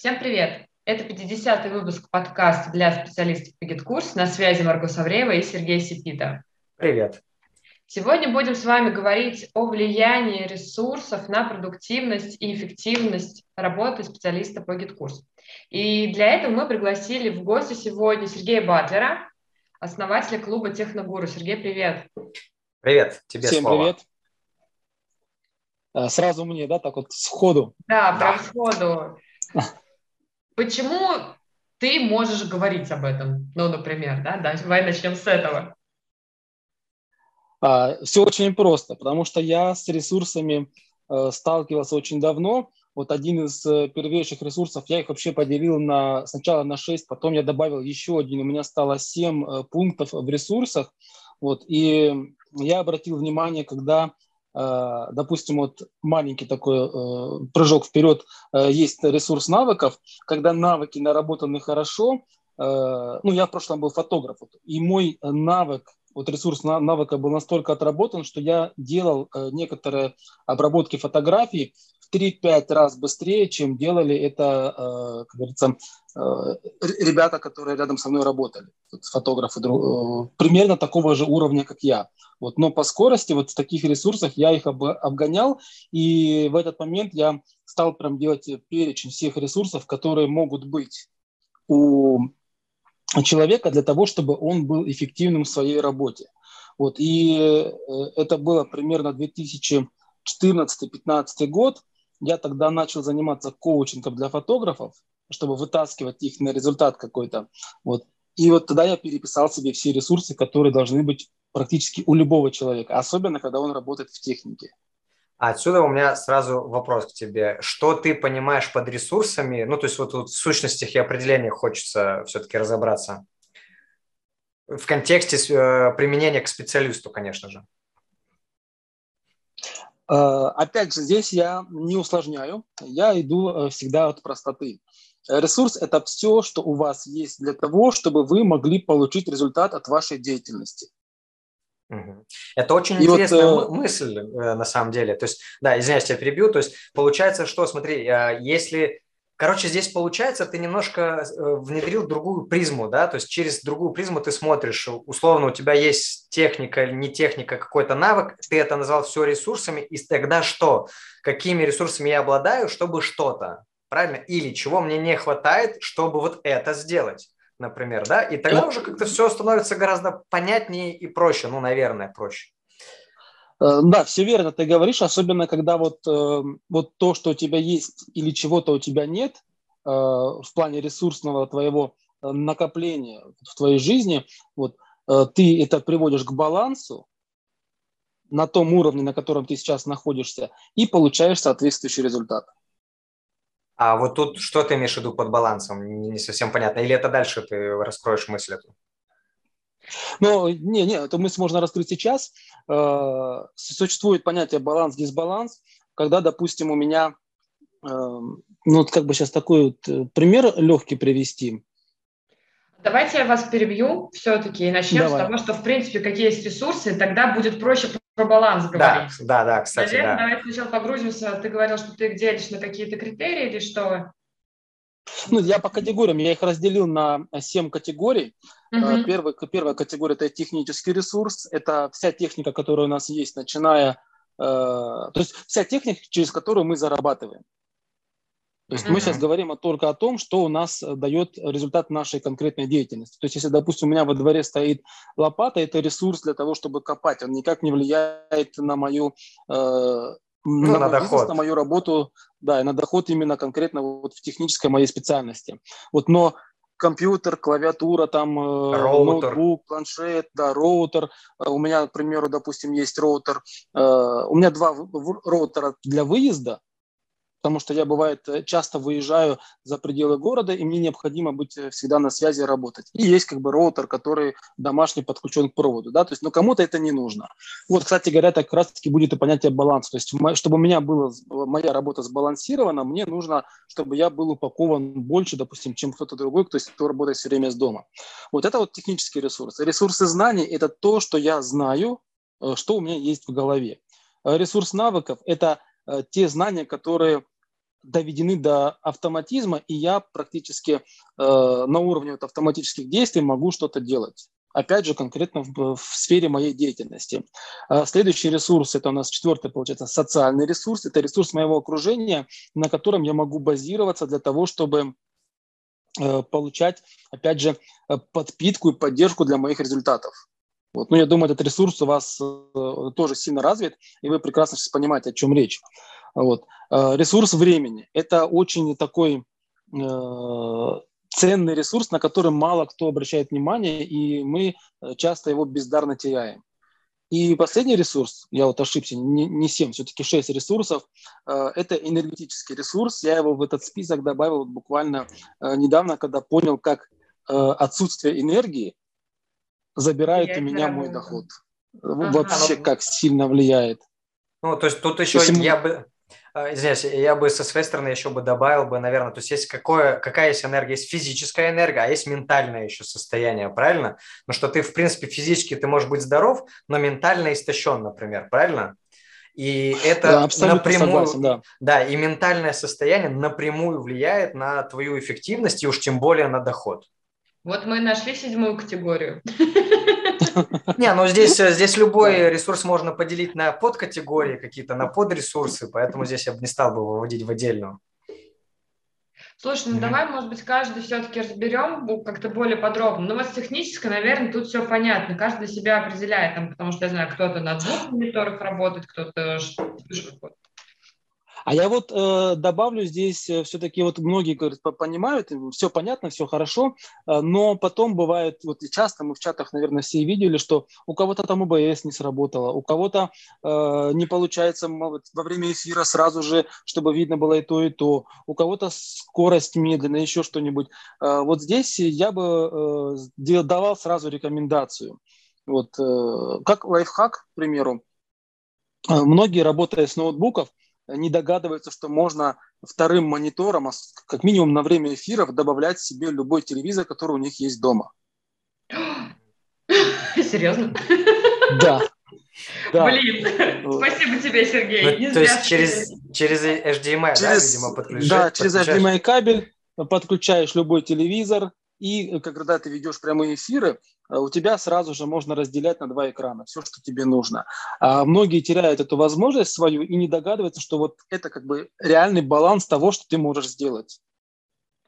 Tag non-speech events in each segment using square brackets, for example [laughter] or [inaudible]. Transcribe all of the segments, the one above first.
Всем привет! Это 50-й выпуск подкаста для специалистов по GetCourse. На связи Марго Савреева и Сергей Сипита. Привет! Сегодня будем с вами говорить о влиянии ресурсов на продуктивность и эффективность работы специалиста по GetCourse. И для этого мы пригласили в гости сегодня Сергея Батлера, основателя клуба Техногуру. Сергей, привет! Привет, тебе Всем слово. привет! А, сразу мне, да, так вот сходу? Да, прям да. сходу. Почему ты можешь говорить об этом? Ну, например, да, давай начнем с этого. А, все очень просто, потому что я с ресурсами э, сталкивался очень давно. Вот один из э, первейших ресурсов, я их вообще поделил на, сначала на 6, потом я добавил еще один, у меня стало 7 э, пунктов в ресурсах. Вот, и я обратил внимание, когда допустим, вот маленький такой э, прыжок вперед, э, есть ресурс навыков, когда навыки наработаны хорошо, ну, я в прошлом был фотограф, и мой навык, вот ресурс навыка был настолько отработан, что я делал некоторые обработки фотографий в 3-5 раз быстрее, чем делали это, как говорится, ребята, которые рядом со мной работали, фотографы, примерно такого же уровня, как я. Вот, но по скорости вот в таких ресурсах я их об, обгонял, и в этот момент я стал прям делать перечень всех ресурсов, которые могут быть у человека для того, чтобы он был эффективным в своей работе. Вот, и э, это было примерно 2014-2015 год. Я тогда начал заниматься коучингом для фотографов, чтобы вытаскивать их на результат какой-то. Вот. И вот тогда я переписал себе все ресурсы, которые должны быть практически у любого человека, особенно когда он работает в технике. Отсюда у меня сразу вопрос к тебе. Что ты понимаешь под ресурсами? Ну, то есть вот, вот в сущностях и определениях хочется все-таки разобраться. В контексте э, применения к специалисту, конечно же. Э, опять же, здесь я не усложняю, я иду э, всегда от простоты. Ресурс – это все, что у вас есть для того, чтобы вы могли получить результат от вашей деятельности. Это очень и интересная вот, э, мысль на самом деле. То есть, да, извиняюсь, я перебью. То есть, получается, что, смотри, если Короче, здесь получается, ты немножко внедрил другую призму, да, то есть через другую призму ты смотришь, условно, у тебя есть техника, не техника, какой-то навык, ты это назвал все ресурсами, и тогда что? Какими ресурсами я обладаю, чтобы что-то, правильно? Или чего мне не хватает, чтобы вот это сделать? например, да, и тогда уже как-то все становится гораздо понятнее и проще, ну, наверное, проще. Э, да, все верно ты говоришь, особенно когда вот, э, вот то, что у тебя есть или чего-то у тебя нет э, в плане ресурсного твоего накопления в твоей жизни, вот, ты это приводишь к балансу на том уровне, на котором ты сейчас находишься, и получаешь соответствующий результат. А вот тут что ты имеешь в виду под балансом? Не совсем понятно. Или это дальше ты раскроешь мысль эту? Ну, не, не, эту мысль можно раскрыть сейчас. Э, существует понятие баланс-дисбаланс, когда, допустим, у меня, э, ну, как бы сейчас такой вот э, пример легкий привести. Давайте я вас перебью все-таки и начнем Давай. с того, что, в принципе, какие есть ресурсы, тогда будет проще про баланс говорить. Да, да, да, кстати, Наверное, да. давайте сначала погрузимся. Ты говорил, что ты их делишь на какие-то критерии или что? Ну, я по категориям, я их разделил на 7 категорий. Uh-huh. Первый, первая категория – это технический ресурс. Это вся техника, которая у нас есть, начиная… Э, то есть вся техника, через которую мы зарабатываем. То есть mm-hmm. мы сейчас говорим только о том, что у нас э, дает результат нашей конкретной деятельности. То есть если, допустим, у меня во дворе стоит лопата, это ресурс для того, чтобы копать. Он никак не влияет на мою э, ну, на, доход, на мою работу, да, и на доход именно конкретно вот в технической моей специальности. Вот, но компьютер, клавиатура, там э, роутер. ноутбук, планшет, да, роутер. У меня, к примеру, допустим, есть роутер. У меня два роутера для выезда, потому что я, бывает, э, часто выезжаю за пределы города, и мне необходимо быть э, всегда на связи работать. И есть как бы роутер, который домашний подключен к проводу, да, то есть, но кому-то это не нужно. Вот, кстати говоря, так как раз-таки будет и понятие баланса, то есть, чтобы у меня была моя работа сбалансирована, мне нужно, чтобы я был упакован больше, допустим, чем кто-то другой, кто, кто работает все время с дома. Вот это вот технические ресурсы. Ресурсы знаний – это то, что я знаю, э, что у меня есть в голове. Ресурс навыков – это те знания, которые доведены до автоматизма, и я практически э, на уровне вот автоматических действий могу что-то делать. Опять же, конкретно в, в сфере моей деятельности. А следующий ресурс, это у нас четвертый, получается, социальный ресурс. Это ресурс моего окружения, на котором я могу базироваться для того, чтобы э, получать, опять же, э, подпитку и поддержку для моих результатов. Вот. Ну, я думаю, этот ресурс у вас э, тоже сильно развит, и вы прекрасно сейчас понимаете, о чем речь. Вот. Э, ресурс времени – это очень такой э, ценный ресурс, на который мало кто обращает внимание, и мы э, часто его бездарно теряем. И последний ресурс, я вот ошибся, не, не 7, все-таки 6 ресурсов, э, это энергетический ресурс. Я его в этот список добавил буквально э, недавно, когда понял, как э, отсутствие энергии забирает я у меня мой доход. Ага. Вообще как сильно влияет. Ну, то есть тут еще есть, я бы а, извиняюсь, я бы со своей стороны еще бы добавил бы, наверное, то есть есть какое, какая есть энергия, есть физическая энергия, а есть ментальное еще состояние, правильно? Ну что ты, в принципе, физически ты можешь быть здоров, но ментально истощен, например, правильно? И это да, напрямую, согласен, да. да, и ментальное состояние напрямую влияет на твою эффективность и уж тем более на доход. Вот мы нашли седьмую категорию. Не, ну здесь, здесь любой ресурс можно поделить на подкатегории какие-то, на подресурсы, поэтому здесь я бы не стал бы выводить в отдельную. Слушай, ну mm-hmm. давай, может быть, каждый все-таки разберем как-то более подробно. Ну вот с технической, наверное, тут все понятно. Каждый себя определяет, там, потому что, я знаю, кто-то на двух мониторах работает, кто-то а я вот э, добавлю здесь, э, все-таки вот многие говорят, понимают, все понятно, все хорошо, э, но потом бывает, вот и часто мы в чатах, наверное, все видели, что у кого-то там ОБС не сработало, у кого-то э, не получается во время эфира сразу же, чтобы видно было и то, и то, у кого-то скорость медленная, еще что-нибудь. Э, вот здесь я бы э, давал сразу рекомендацию. Вот, э, как лайфхак, к примеру, э, многие, работая с ноутбуков, не догадываются, что можно вторым монитором, а как минимум на время эфиров, добавлять себе любой телевизор, который у них есть дома. [gasps] Серьезно? Да. [laughs] Да. Блин, спасибо тебе, Сергей. Ну, то есть через, через HDMI, через, да, видимо, подключаешь? Да, через HDMI кабель подключаешь любой телевизор, и когда ты ведешь прямые эфиры, Э, у тебя сразу же можно разделять на два экрана все, что тебе нужно. А многие теряют эту возможность свою и не догадываются, что вот это как бы реальный баланс того, что ты можешь сделать.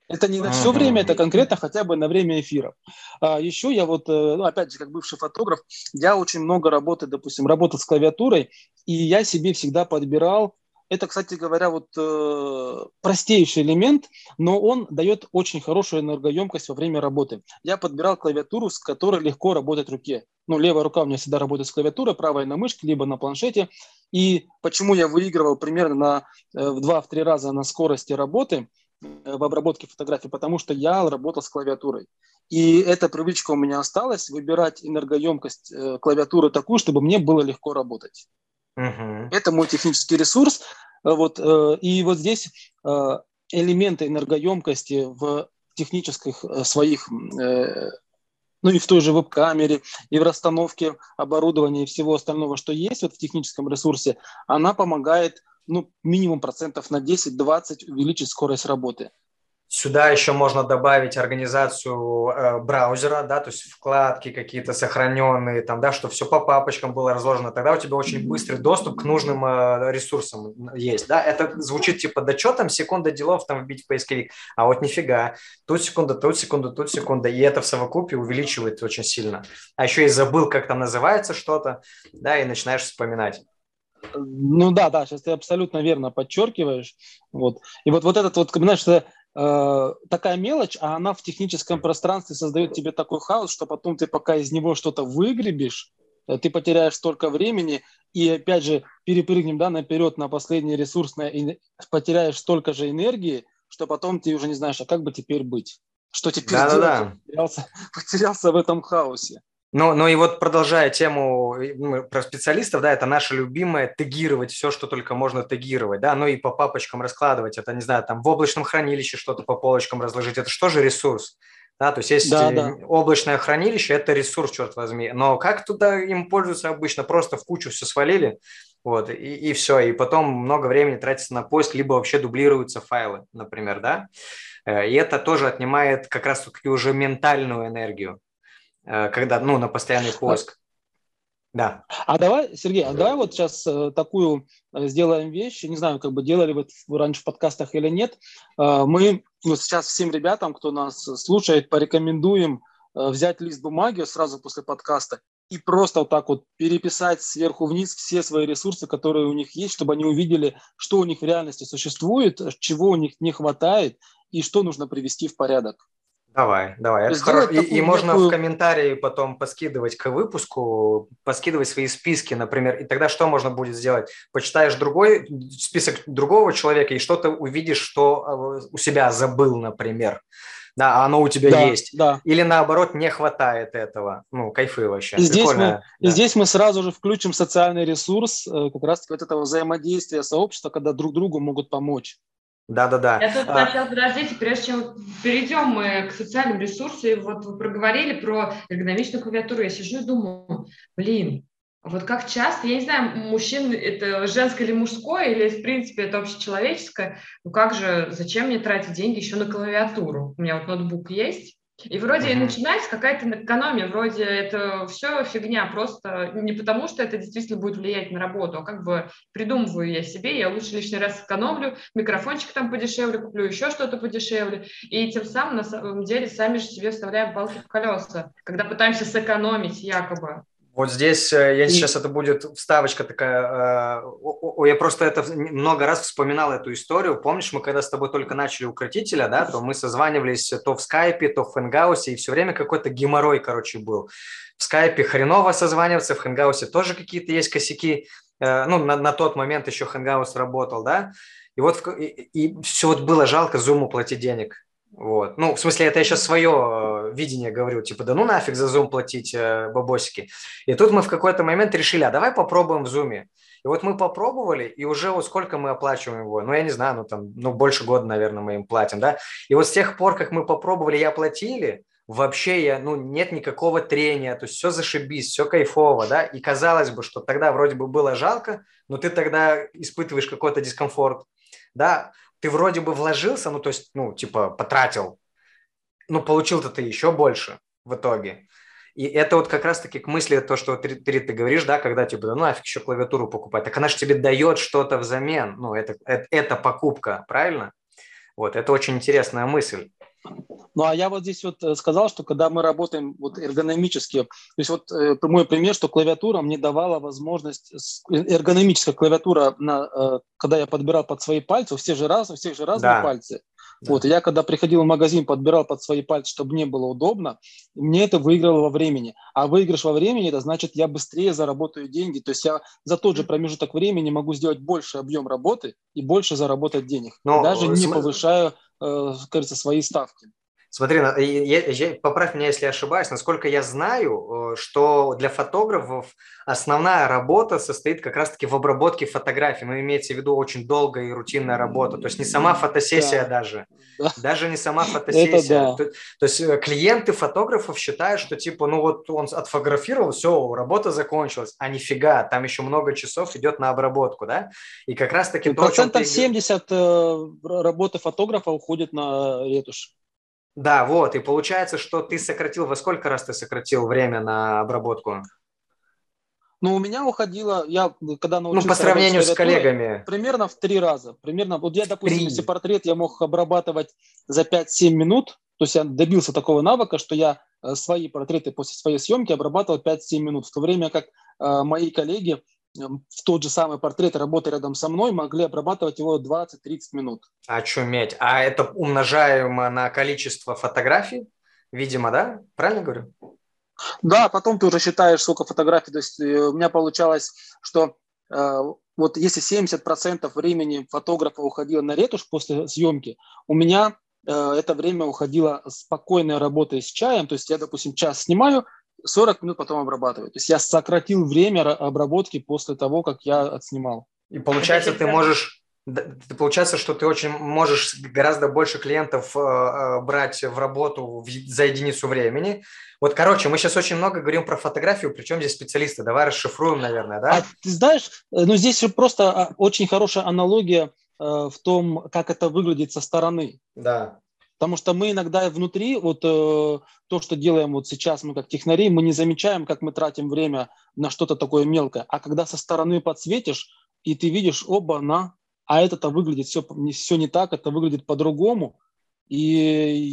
Это не на все время, это конкретно хотя бы на время эфиров. А еще я вот, э, ну, опять же, как бывший фотограф, я очень много работаю, допустим, работал с клавиатурой, и я себе всегда подбирал это, кстати говоря, вот э, простейший элемент, но он дает очень хорошую энергоемкость во время работы. Я подбирал клавиатуру, с которой легко работать руке. Ну, левая рука у меня всегда работает с клавиатурой, правая на мышке, либо на планшете. И почему я выигрывал примерно на, э, в 2-3 раза на скорости работы э, в обработке фотографий, потому что я работал с клавиатурой. И эта привычка у меня осталась, выбирать энергоемкость э, клавиатуры такую, чтобы мне было легко работать. Угу. Это мой технический ресурс. Вот, э, и вот здесь э, элементы энергоемкости в технических э, своих, ну и в той же веб-камере, и в расстановке оборудования и всего остального, что есть вот в техническом ресурсе, она помогает ну, минимум процентов на 10-20 увеличить скорость работы. Сюда еще можно добавить организацию э, браузера, да, то есть вкладки какие-то сохраненные, там, да, что все по папочкам было разложено. Тогда у тебя очень быстрый доступ к нужным э, ресурсам есть, да. Это звучит типа, да что там, секунда делов там вбить в поисковик, а вот нифига. Тут секунда, тут секунда, тут секунда, и это в совокупе увеличивает очень сильно. А еще и забыл, как там называется что-то, да, и начинаешь вспоминать. Ну да, да, сейчас ты абсолютно верно подчеркиваешь. Вот. И вот, вот этот вот, знаешь, Э, такая мелочь, а она в техническом пространстве создает тебе такой хаос, что потом ты пока из него что-то выгребешь, э, ты потеряешь столько времени, и опять же перепрыгнем да, наперед на последний ресурсное, и потеряешь столько же энергии, что потом ты уже не знаешь, а как бы теперь быть. Что теперь да, делать? Да, да. Потерялся, [laughs] потерялся в этом хаосе. Ну, ну и вот продолжая тему ну, про специалистов, да, это наше любимое тегировать все, что только можно тегировать, да, ну и по папочкам раскладывать, это, не знаю, там в облачном хранилище что-то по полочкам разложить, это что же ресурс? Да, то есть есть да, да. облачное хранилище, это ресурс, черт возьми. Но как туда им пользуются обычно? Просто в кучу все свалили, Вот, и, и все. И потом много времени тратится на поиск, либо вообще дублируются файлы, например, да. Э, и это тоже отнимает как раз-таки уже ментальную энергию, э, когда, ну, на постоянный поиск. Да. А давай, Сергей, а давай вот сейчас э, такую э, сделаем вещь. Не знаю, как бы делали вы раньше в подкастах или нет. Э, мы вот сейчас всем ребятам, кто нас слушает, порекомендуем э, взять лист бумаги сразу после подкаста и просто вот так вот переписать сверху вниз все свои ресурсы, которые у них есть, чтобы они увидели, что у них в реальности существует, чего у них не хватает и что нужно привести в порядок. Давай, давай. Это хорошо. И, и можно в комментарии потом поскидывать к выпуску, поскидывать свои списки, например. И тогда что можно будет сделать? Почитаешь другой список другого человека и что-то увидишь, что а, у себя забыл, например. Да, оно у тебя да, есть. Да. Или наоборот, не хватает этого. Ну, кайфы вообще. И здесь, мы, да. и здесь мы сразу же включим социальный ресурс, э, как раз вот этого взаимодействия сообщества, когда друг другу могут помочь. Да-да-да. Я тут а... сначала, подождите, прежде чем перейдем мы к социальным ресурсам, вот вы проговорили про эргономичную клавиатуру, я сижу и думаю, блин, вот как часто, я не знаю, мужчин это женское или мужское, или в принципе это общечеловеческое, ну как же, зачем мне тратить деньги еще на клавиатуру? У меня вот ноутбук есть, и вроде mm-hmm. начинается какая-то экономия, вроде это все фигня, просто не потому, что это действительно будет влиять на работу, а как бы придумываю я себе, я лучше лишний раз экономлю, микрофончик там подешевле куплю, еще что-то подешевле, и тем самым на самом деле сами же себе вставляем палки в колеса, когда пытаемся сэкономить якобы. Вот здесь, э, я сейчас это будет вставочка такая, э, я просто это много раз вспоминал эту историю. Помнишь, мы когда с тобой только начали укротителя, да, то мы созванивались то в скайпе, то в хэнгаусе, и все время какой-то геморрой, короче, был. В скайпе хреново созваниваться, в хэнгаусе тоже какие-то есть косяки. Э, ну, на, на тот момент еще хэнгаус работал, да. И вот и, и все вот было жалко Зуму платить денег. Вот. Ну, в смысле, это я сейчас свое э, видение говорю, типа, да ну нафиг за Zoom платить э, бабосики. И тут мы в какой-то момент решили, а давай попробуем в Zoom. И вот мы попробовали, и уже вот сколько мы оплачиваем его, ну, я не знаю, ну, там, ну, больше года, наверное, мы им платим, да. И вот с тех пор, как мы попробовали и оплатили, вообще я, ну, нет никакого трения, то есть все зашибись, все кайфово, да, и казалось бы, что тогда вроде бы было жалко, но ты тогда испытываешь какой-то дискомфорт, да, ты вроде бы вложился, ну, то есть, ну, типа, потратил, ну, получил-то ты еще больше в итоге. И это вот как раз-таки к мысли, то, что ты, ты, говоришь, да, когда типа, ну нафиг еще клавиатуру покупать, так она же тебе дает что-то взамен, ну, это, это, это покупка, правильно? Вот, это очень интересная мысль. Ну, а я вот здесь вот э, сказал, что когда мы работаем вот эргономически, то есть вот э, мой пример, что клавиатура мне давала возможность, э, эргономическая клавиатура, на, э, когда я подбирал под свои пальцы, у всех же, раз, у всех же разные да. пальцы. Да. Вот, я когда приходил в магазин, подбирал под свои пальцы, чтобы мне было удобно, мне это выиграло во времени. А выигрыш во времени, это значит, я быстрее заработаю деньги. То есть я за тот же промежуток времени могу сделать больше объем работы и больше заработать денег. Но, даже не повышая, э, кажется, свои ставки. Смотри, я, я, поправь меня, если я ошибаюсь, насколько я знаю, э, что для фотографов основная работа состоит как раз-таки в обработке фотографий, но имеется в виду очень долгая и рутинная работа, то есть не сама фотосессия да. даже, да. даже не сама фотосессия. Да. То, то есть э, клиенты фотографов считают, что типа, ну вот он отфотографировал, все, работа закончилась, а нифига, там еще много часов идет на обработку, да? И как раз-таки... Ну, процентов ты... 70 э, работы фотографа уходит на ретушь. Да, вот, и получается, что ты сократил, во сколько раз ты сократил время на обработку? Ну, у меня уходило, я когда научился... Ну, по сравнению с коллегами. Примерно в три раза. Примерно, вот я, допустим, 3. если портрет я мог обрабатывать за 5-7 минут, то есть я добился такого навыка, что я э, свои портреты после своей съемки обрабатывал 5-7 минут, в то время как э, мои коллеги в тот же самый портрет, работая рядом со мной, могли обрабатывать его 20-30 минут. Очуметь. А это умножаемо на количество фотографий, видимо, да? Правильно говорю? Да, потом ты уже считаешь, сколько фотографий. То есть э, у меня получалось, что э, вот если 70% времени фотографа уходило на ретушь после съемки, у меня э, это время уходило спокойной работой с чаем. То есть я, допустим, час снимаю, 40 минут потом обрабатываю. То есть я сократил время обработки после того, как я отснимал. И получается, ты можешь получается, что ты очень можешь гораздо больше клиентов э, брать в работу за единицу времени. Вот, короче, мы сейчас очень много говорим про фотографию, причем здесь специалисты. Давай расшифруем, наверное, да? А ты знаешь, ну здесь просто а, очень хорошая аналогия в том, как это выглядит со стороны. Да. Потому что мы иногда внутри, вот э, то, что делаем вот сейчас мы как технари, мы не замечаем, как мы тратим время на что-то такое мелкое. А когда со стороны подсветишь, и ты видишь, оба, на, а это-то выглядит все, не, все не так, это выглядит по-другому. И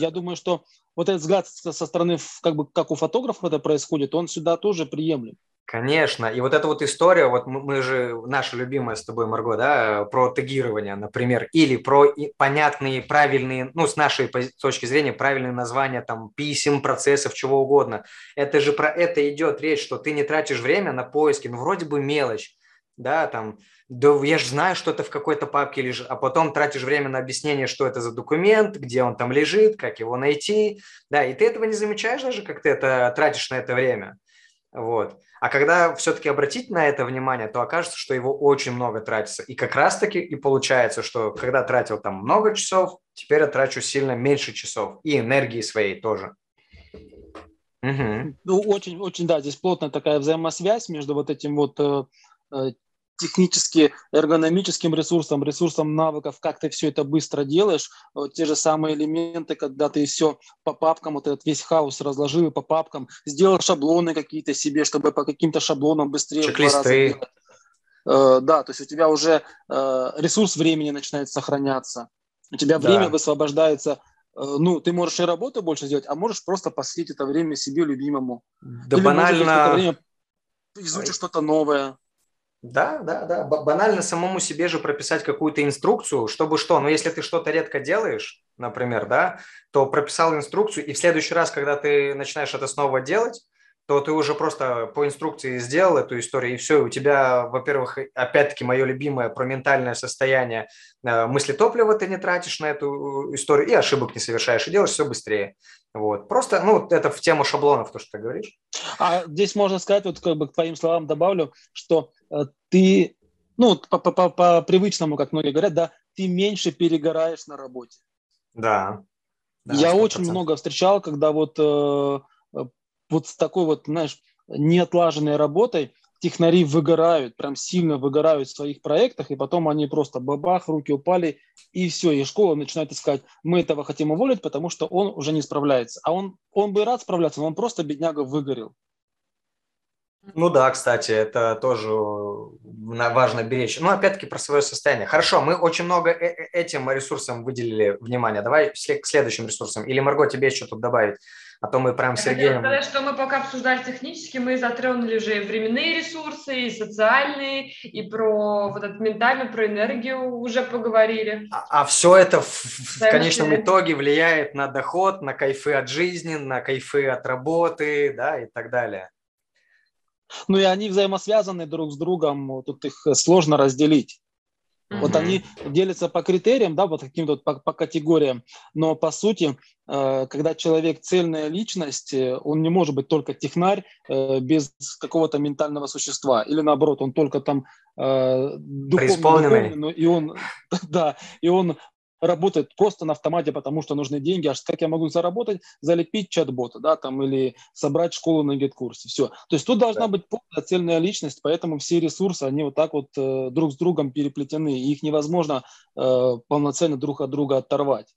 я думаю, что вот этот взгляд со стороны, как бы как у фотографа это происходит, он сюда тоже приемлем. Конечно. И вот эта вот история, вот мы же, наша любимая с тобой, Марго, да, про тегирование, например, или про понятные, правильные, ну, с нашей точки зрения, правильные названия там писем, процессов, чего угодно. Это же про это идет речь, что ты не тратишь время на поиски, ну, вроде бы мелочь, да, там, да я же знаю, что это в какой-то папке лежит, а потом тратишь время на объяснение, что это за документ, где он там лежит, как его найти, да, и ты этого не замечаешь даже, как ты это тратишь на это время, вот. А когда все-таки обратить на это внимание, то окажется, что его очень много тратится. И как раз-таки и получается, что когда тратил там много часов, теперь я трачу сильно меньше часов. И энергии своей тоже. Угу. Ну, очень, очень, да, здесь плотная такая взаимосвязь между вот этим вот э, э технически эргономическим ресурсом, ресурсом навыков, как ты все это быстро делаешь, вот те же самые элементы, когда ты все по папкам, вот этот весь хаос разложил по папкам, сделал шаблоны какие-то себе, чтобы по каким-то шаблонам быстрее Чек-листы. Э, да, то есть у тебя уже э, ресурс времени начинает сохраняться, у тебя да. время высвобождается э, ну, ты можешь и работу больше сделать, а можешь просто посвятить это время себе любимому. Да Или банально... Время изучишь что-то новое. Да, да, да. Банально самому себе же прописать какую-то инструкцию, чтобы что? Ну, если ты что-то редко делаешь, например, да, то прописал инструкцию, и в следующий раз, когда ты начинаешь это снова делать, то ты уже просто по инструкции сделал эту историю, и все, у тебя, во-первых, опять-таки, мое любимое про ментальное состояние, э, мысли топлива ты не тратишь на эту историю, и ошибок не совершаешь, и делаешь все быстрее. Вот. Просто, ну, это в тему шаблонов, то, что ты говоришь. А здесь можно сказать, вот как бы к твоим словам добавлю, что э, ты, ну, по, привычному, как многие говорят, да, ты меньше перегораешь на работе. Да. да Я 100%. очень много встречал, когда вот э, вот с такой вот, знаешь, неотлаженной работой технари выгорают, прям сильно выгорают в своих проектах, и потом они просто бабах, руки упали, и все, и школа начинает искать, мы этого хотим уволить, потому что он уже не справляется. А он, он бы рад справляться, но он просто, бедняга, выгорел. Ну да, кстати, это тоже важно беречь. Ну, опять-таки, про свое состояние. Хорошо, мы очень много э, э, этим ресурсам выделили внимание. Давай к следующим ресурсам. Или, Марго, тебе еще тут добавить? А то мы прям с Сергеем... сказать, что мы пока обсуждали технически, мы затронули уже и временные ресурсы, и социальные, и про вот этот ментальную, про энергию уже поговорили. А, а все это в, в конечном итоге влияет на доход, на кайфы от жизни, на кайфы от работы, да, и так далее. Ну и они взаимосвязаны друг с другом, тут их сложно разделить. Mm-hmm. Вот они делятся по критериям, да, вот каким-то по, по категориям, но по сути, э, когда человек цельная личность, э, он не может быть только технарь э, без какого-то ментального существа, или наоборот, он только там э, духовный, духовный но и он, [laughs] да, и он работает просто на автомате, потому что нужны деньги. Аж как я могу заработать? Залепить чат-бота, да, там, или собрать школу на гид-курсе. Все. То есть тут должна да. быть полная цельная личность, поэтому все ресурсы, они вот так вот э, друг с другом переплетены, и их невозможно э, полноценно друг от друга оторвать.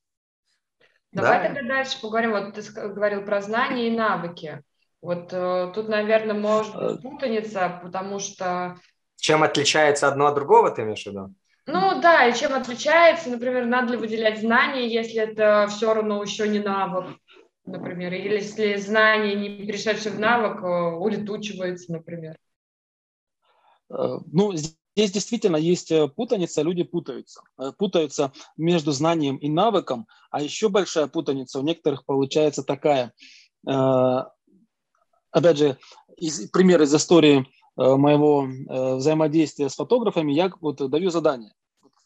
Давай да. тогда дальше поговорим. Вот ты говорил про знания и навыки. Вот э, тут, наверное, может быть э. путаница, потому что... Чем отличается одно от другого, ты имеешь в виду? Ну да, и чем отличается, например, надо ли выделять знания, если это все равно еще не навык, например, или если знание, не перешедшее в навык, э, улетучивается, например. Э, ну, здесь действительно есть э, путаница, люди путаются. Путаются между знанием и навыком, а еще большая путаница у некоторых получается такая. Опять же, из, пример из истории моего э, взаимодействия с фотографами, я вот даю задание.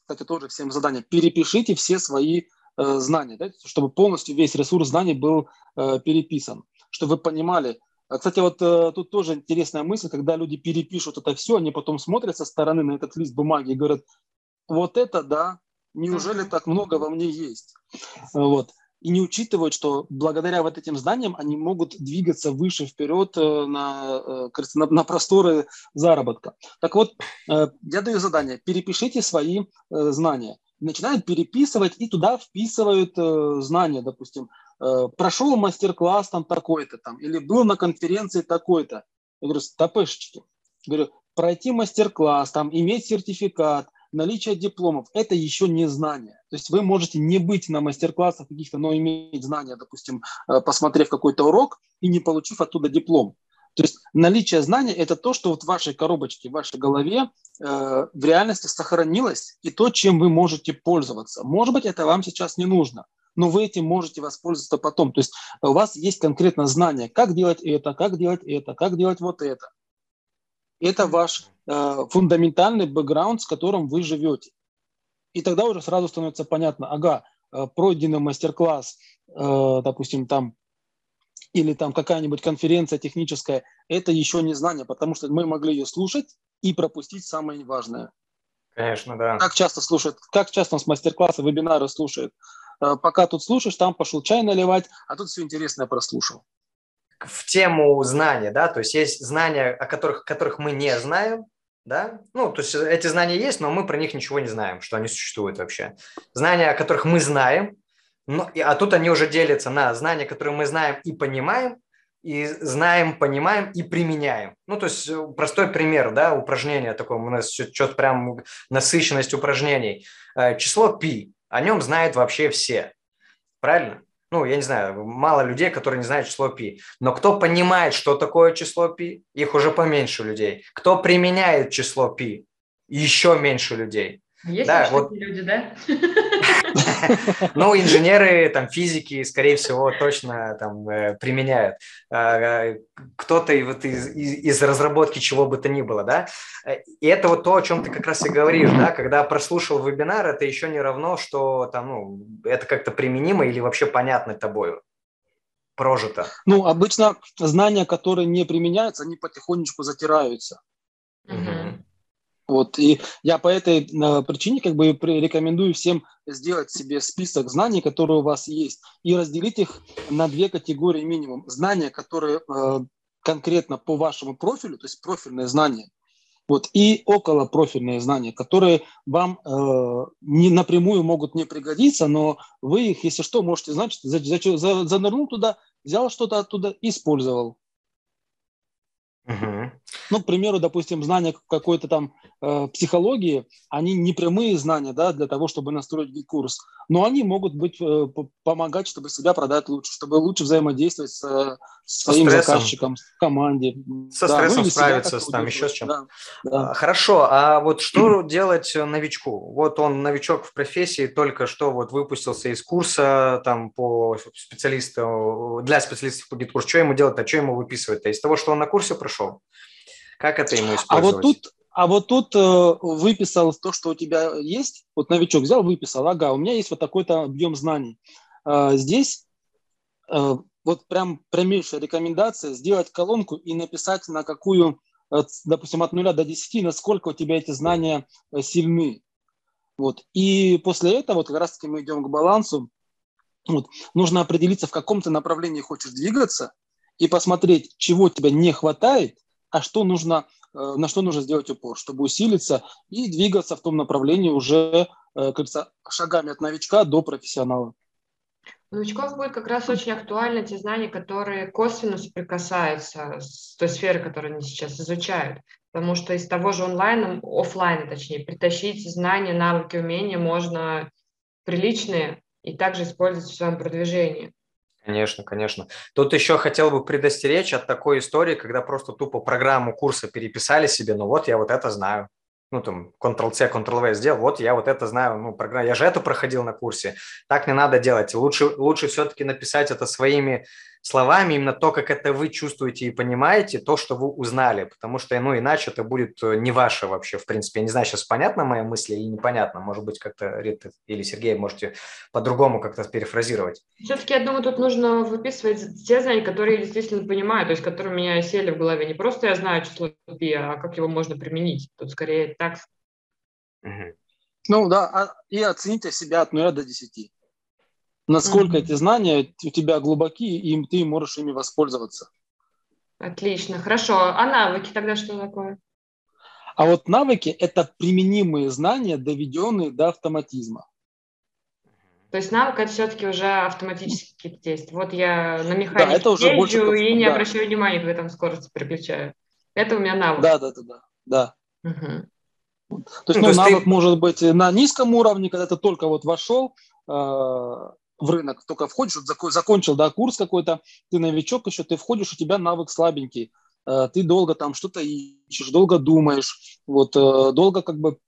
Кстати, тоже всем задание. Перепишите все свои э, знания, да, чтобы полностью весь ресурс знаний был переписан, чтобы вы понимали. А, кстати, вот тут тоже интересная мысль, когда люди перепишут это все, они потом смотрят со стороны на этот лист бумаги и говорят, вот это да, неужели так много во мне есть? Вот. И не учитывают, что благодаря вот этим знаниям они могут двигаться выше, вперед э, на, э, на, на просторы заработка. Так вот, э, я даю задание, перепишите свои знания. Начинают переписывать и туда вписывают знания, допустим, прошел мастер-класс там такой-то там, или был на конференции такой-то. Я говорю, стопешечки. Говорю, пройти мастер-класс, там, иметь сертификат, наличие дипломов – это еще не знание. То есть вы можете не быть на мастер-классах каких-то, но иметь знания, допустим, э, посмотрев какой-то урок и не получив оттуда диплом. То есть наличие знания – это то, что вот в вашей коробочке, в вашей голове э, в реальности сохранилось, и то, чем вы можете пользоваться. Может быть, это вам сейчас не нужно, но вы этим можете воспользоваться потом. То есть у вас есть конкретно знание, как делать это, как делать это, как делать вот это. Это ваш э, фундаментальный бэкграунд, с которым вы живете. И тогда уже сразу становится понятно, ага, э, пройденный мастер-класс, э, допустим, там, или там какая-нибудь конференция техническая, это еще не знание, потому что мы могли ее слушать и пропустить самое важное. Конечно, да. Как часто слушают, как часто с мастер-класса, вебинары слушают. Э, пока тут слушаешь, там пошел чай наливать, а тут все интересное прослушал в тему знания, да, то есть есть знания, о которых, которых мы не знаем, да, ну, то есть эти знания есть, но мы про них ничего не знаем, что они существуют вообще. Знания, о которых мы знаем, но, а тут они уже делятся на знания, которые мы знаем и понимаем, и знаем, понимаем и применяем. Ну, то есть э, простой пример, да, упражнение такое, у нас что-то прям насыщенность упражнений. Э, число пи, о нем знают вообще все, правильно? ну, я не знаю, мало людей, которые не знают число π. Но кто понимает, что такое число π, их уже поменьше людей. Кто применяет число π, еще меньше людей. Есть да, вот... люди, да? [laughs] Ну, инженеры, там, физики, скорее всего, точно там э, применяют. А, кто-то вот из, из разработки чего бы то ни было, да. И это вот то, о чем ты как раз и говоришь, да, когда прослушал вебинар, это еще не равно, что там, ну, это как-то применимо или вообще понятно тобою прожито. Ну, обычно знания, которые не применяются, они потихонечку затираются. Угу. Вот, и я по этой э, причине как бы рекомендую всем сделать себе список знаний, которые у вас есть, и разделить их на две категории минимум. Знания, которые э, конкретно по вашему профилю, то есть профильные знания, вот, и около профильные знания, которые вам э, не напрямую могут не пригодиться, но вы их, если что, можете знать, за, за, за, занырнул туда, взял что-то оттуда использовал. Ну, к примеру, допустим, знания какой-то там э, психологии, они не прямые знания, да, для того, чтобы настроить курс, но они могут быть э, помогать, чтобы себя продать лучше, чтобы лучше взаимодействовать с, э, своим стрессом. заказчиком, с команде. Со да, стрессом ну, справиться, там еще с чем. Да, да. Хорошо, а вот что делать новичку? Вот он новичок в профессии, только что вот выпустился из курса там по специалисту, для специалистов по GetCourse у. Что ему делать, а что ему выписывать-то? Из того, что он на курсе прошел? Как это ему использовать? А вот тут, а вот тут э, выписал то, что у тебя есть. Вот новичок взял, выписал. Ага, у меня есть вот такой-то объем знаний. Э, здесь э, вот прям прямейшая рекомендация сделать колонку и написать на какую, э, допустим, от 0 до 10, насколько у тебя эти знания э, сильны. Вот. И после этого вот как раз-таки мы идем к балансу. Вот. Нужно определиться, в каком ты направлении хочешь двигаться, и посмотреть, чего тебе не хватает, а что нужно, э, на что нужно сделать упор, чтобы усилиться и двигаться в том направлении уже, э, как шагами от новичка до профессионала. У новичков будет как раз очень актуальны те знания, которые косвенно соприкасаются с той сферой, которую они сейчас изучают. Потому что из того же онлайна, офлайна точнее, притащить знания, навыки, умения можно приличные и также использовать в своем продвижении. Конечно, конечно. Тут еще хотел бы предостеречь от такой истории, когда просто тупо программу курса переписали себе, ну вот я вот это знаю. Ну, там, Ctrl-C, Ctrl-V сделал, вот я вот это знаю, ну, программа, я же это проходил на курсе. Так не надо делать. Лучше, лучше все-таки написать это своими словами именно то, как это вы чувствуете и понимаете, то, что вы узнали, потому что, ну, иначе это будет э, не ваше вообще, в принципе. Я не знаю, сейчас понятна моя мысль или непонятно, может быть, как-то Рита или Сергей можете по-другому как-то перефразировать. Все-таки, я думаю, тут нужно выписывать те знания, которые я действительно понимаю, то есть которые у меня сели в голове. Не просто я знаю число пи, а как его можно применить. Тут скорее так. Угу. Ну да, а, и оцените себя от 0 до 10. Насколько mm-hmm. эти знания у тебя глубоки, и ты можешь ими воспользоваться. Отлично, хорошо. А навыки тогда что такое? А вот навыки – это применимые знания, доведенные до автоматизма. То есть навык – это все-таки уже автоматический тест. Вот я на механике да, это уже больше, и не да. обращаю внимания, когда там скорость переключаю. Это у меня навык. Да, да, да, да. да. Угу. То есть, ну, ну, то навык ты... может быть на низком уровне, когда ты только вот вошел э, в рынок, только входишь, вот закончил да, курс какой-то, ты новичок еще, ты входишь, у тебя навык слабенький, э, ты долго там что-то ищешь, долго думаешь, вот, э, долго как бы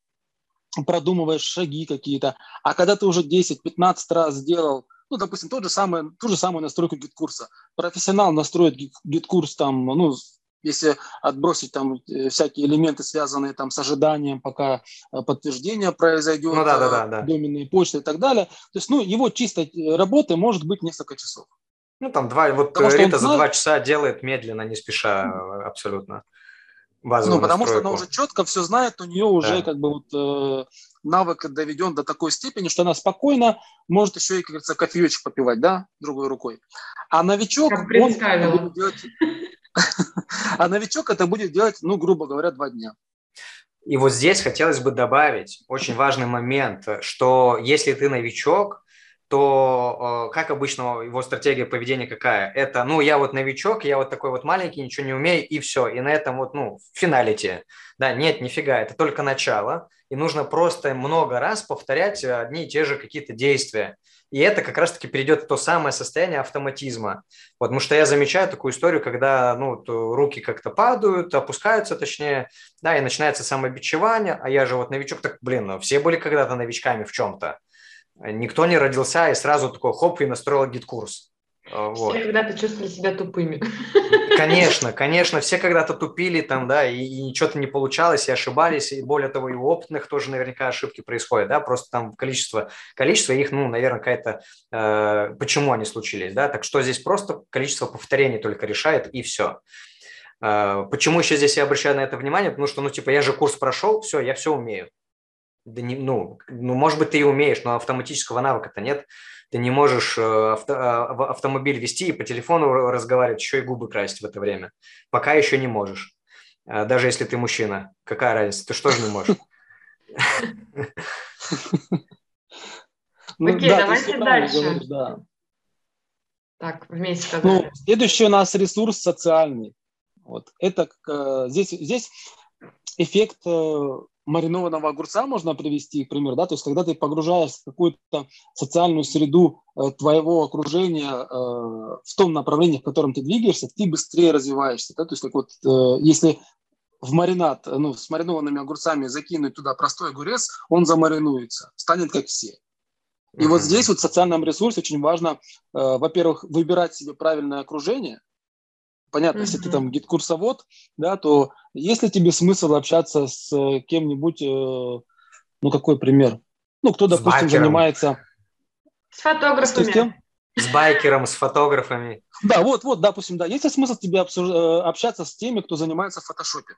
продумываешь шаги какие-то. А когда ты уже 10-15 раз сделал, ну, допустим, тот же самый, ту же самую настройку GetCourse а. Профессионал настроит GetCourse там, ну, если отбросить там э, всякие элементы, связанные там с ожиданием, пока э, подтверждение произойдет, ну, да, да, да, да. доменные почты и так далее. То есть, ну, его чистой э, работы может быть несколько часов. Ну, там два, вот Потому Рита за два часа делает медленно, не спеша абсолютно. Ну, потому настройку. что она уже четко все знает, у нее уже да. как бы вот э, навык доведен до такой степени, что она спокойно может еще и, как говорится, кофеечек попивать, да, другой рукой. А новичок, он будет делать... а новичок это будет делать, ну, грубо говоря, два дня. И вот здесь хотелось бы добавить очень важный момент, что если ты новичок, то э, как обычно его стратегия поведения какая? Это, ну, я вот новичок, я вот такой вот маленький, ничего не умею, и все. И на этом вот, ну, финалите. Да, нет, нифига, это только начало. И нужно просто много раз повторять одни и те же какие-то действия. И это как раз-таки перейдет в то самое состояние автоматизма. Вот, потому что я замечаю такую историю, когда ну, руки как-то падают, опускаются точнее, да, и начинается самобичевание, а я же вот новичок, так, блин, ну, все были когда-то новичками в чем-то. Никто не родился и сразу такой хоп и настроил GetCourse. А, вот. Все когда-то чувствовали себя тупыми. Конечно, [laughs] конечно, все когда-то тупили там, да, и, и ничего-то не получалось, и ошибались, и более того, и у опытных тоже наверняка ошибки происходят, да, просто там количество, количество их, ну, наверное, какая-то, э, почему они случились, да, так что здесь просто количество повторений только решает, и все. Э, почему еще здесь я обращаю на это внимание? Потому что, ну, типа, я же курс прошел, все, я все умею. Да не, ну, ну, может быть, ты и умеешь, но автоматического навыка-то нет. Ты не можешь э, авто, а, автомобиль вести и по телефону разговаривать, еще и губы красить в это время. Пока еще не можешь. А, даже если ты мужчина. Какая разница? Ты что же не можешь? Ну Окей, давайте дальше. Так, вместе. Ну, следующий у нас ресурс социальный. Вот это э, здесь здесь эффект э, маринованного огурца можно привести, к примеру, да, то есть когда ты погружаешься в какую-то социальную среду э, твоего окружения э, в том направлении, в котором ты двигаешься, ты быстрее развиваешься, да, то есть как вот э, если в маринад, ну, с маринованными огурцами закинуть туда простой огурец, он замаринуется, станет как все. И mm-hmm. вот здесь вот в социальном ресурсе очень важно, э, во-первых, выбирать себе правильное окружение, Понятно, mm-hmm. если ты там геткурсовод, да, то есть ли тебе смысл общаться с э, кем-нибудь, э, ну, какой пример? Ну, кто, допустим, занимается... С фотографами. С, с байкером, с фотографами. Да, вот, вот, допустим, да. Есть ли смысл тебе обсуж... Э, общаться с теми, кто занимается в фотошопе?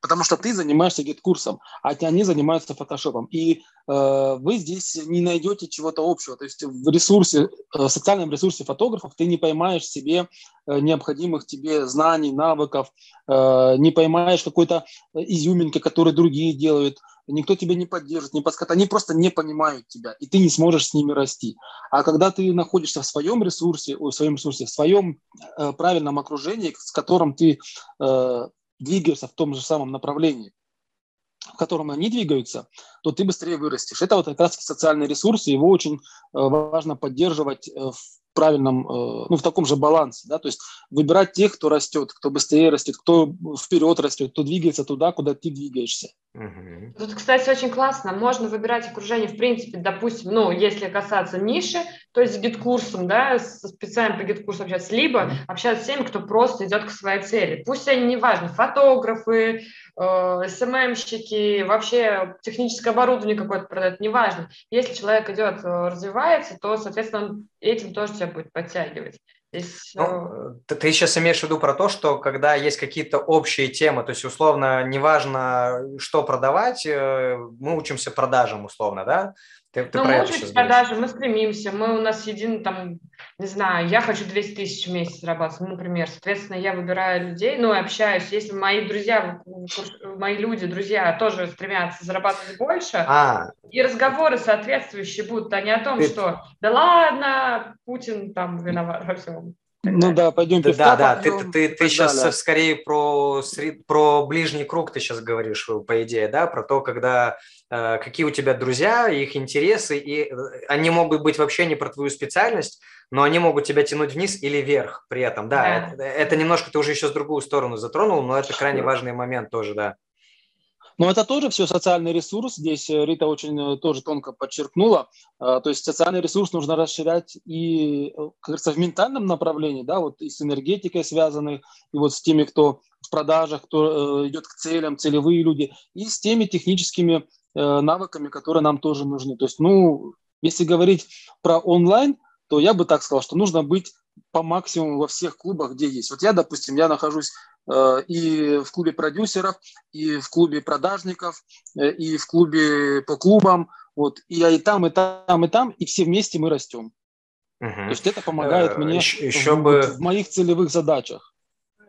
Потому что ты занимаешься GetCourse ом, а они занимаются фотошопом. И э, вы здесь не найдете чего-то общего. То есть в ресурсе, э, социальном ресурсе фотографов ты не поймаешь себе э, необходимых тебе знаний, навыков, э, не поймаешь какой-то изюминки, которые другие делают. Никто тебя не поддержит, не подскажет. Они просто не понимают тебя, и ты не сможешь с ними расти. А когда ты находишься в своем ресурсе, в своем ресурсе, в своем э, правильном окружении, с которым ты э, двигаешься в том же самом направлении, в котором они двигаются, то ты быстрее вырастешь. Это вот как раз социальный ресурс, и его очень э, важно поддерживать э, в правильном, э, ну, в таком же балансе, да, то есть выбирать тех, кто растет, кто быстрее растет, кто вперед растет, кто двигается туда, куда ты двигаешься. Тут, кстати, очень классно. Можно выбирать окружение, в принципе, допустим, ну, если касаться ниши, то есть с гид-курсом, да, со специально по гид-курсу общаться, либо общаться с теми, кто просто идет к своей цели. Пусть они, неважно, фотографы, э, СММщики, вообще техническое оборудование какое-то продают, неважно. Если человек идет, э, развивается, то, соответственно, он этим тоже тебя будет подтягивать. Здесь... Ну, ты, ты сейчас имеешь в виду про то, что когда есть какие-то общие темы, то есть условно неважно, что продавать, мы учимся продажам условно, да? Ты, ты ну, про это сейчас продажи, мы стремимся, мы у нас един там, не знаю, я хочу 200 тысяч в месяц зарабатывать, ну, например, соответственно, я выбираю людей, ну, и общаюсь, если мои друзья, мои люди, друзья тоже стремятся зарабатывать больше, а. и разговоры соответствующие будут, а не о том, ты... что да ладно, Путин там виноват во всем. Ну да, пойдем Да, да, ты, ты, ты сейчас далее. скорее про, про ближний круг ты сейчас говоришь, по идее, да, про то, когда какие у тебя друзья, их интересы, и э, они могут быть вообще не про твою специальность, но они могут тебя тянуть вниз или вверх при этом, да, да. Это, это немножко ты уже еще с другую сторону затронул, но это крайне важный момент тоже, да. Но это тоже все социальный ресурс. Здесь э, Рита очень э, тоже тонко подчеркнула. То есть социальный ресурс нужно расширять и, э, как говорится, в ментальном направлении, да, вот и с энергетикой связанных, и вот с теми, кто в продажах, кто идет к целям, целевые люди, и с теми техническими навыками, которые нам тоже нужны. То есть, ну, если говорить про онлайн, то я бы так сказал, что нужно быть по максимуму во всех клубах, где есть. Вот я, допустим, я нахожусь э, и в клубе продюсеров, и в клубе продажников, э, и в клубе по клубам. Вот, и я и там, и там, и там, и все вместе мы растем. Угу. То есть это помогает э, мне еще в, бы... в моих целевых задачах.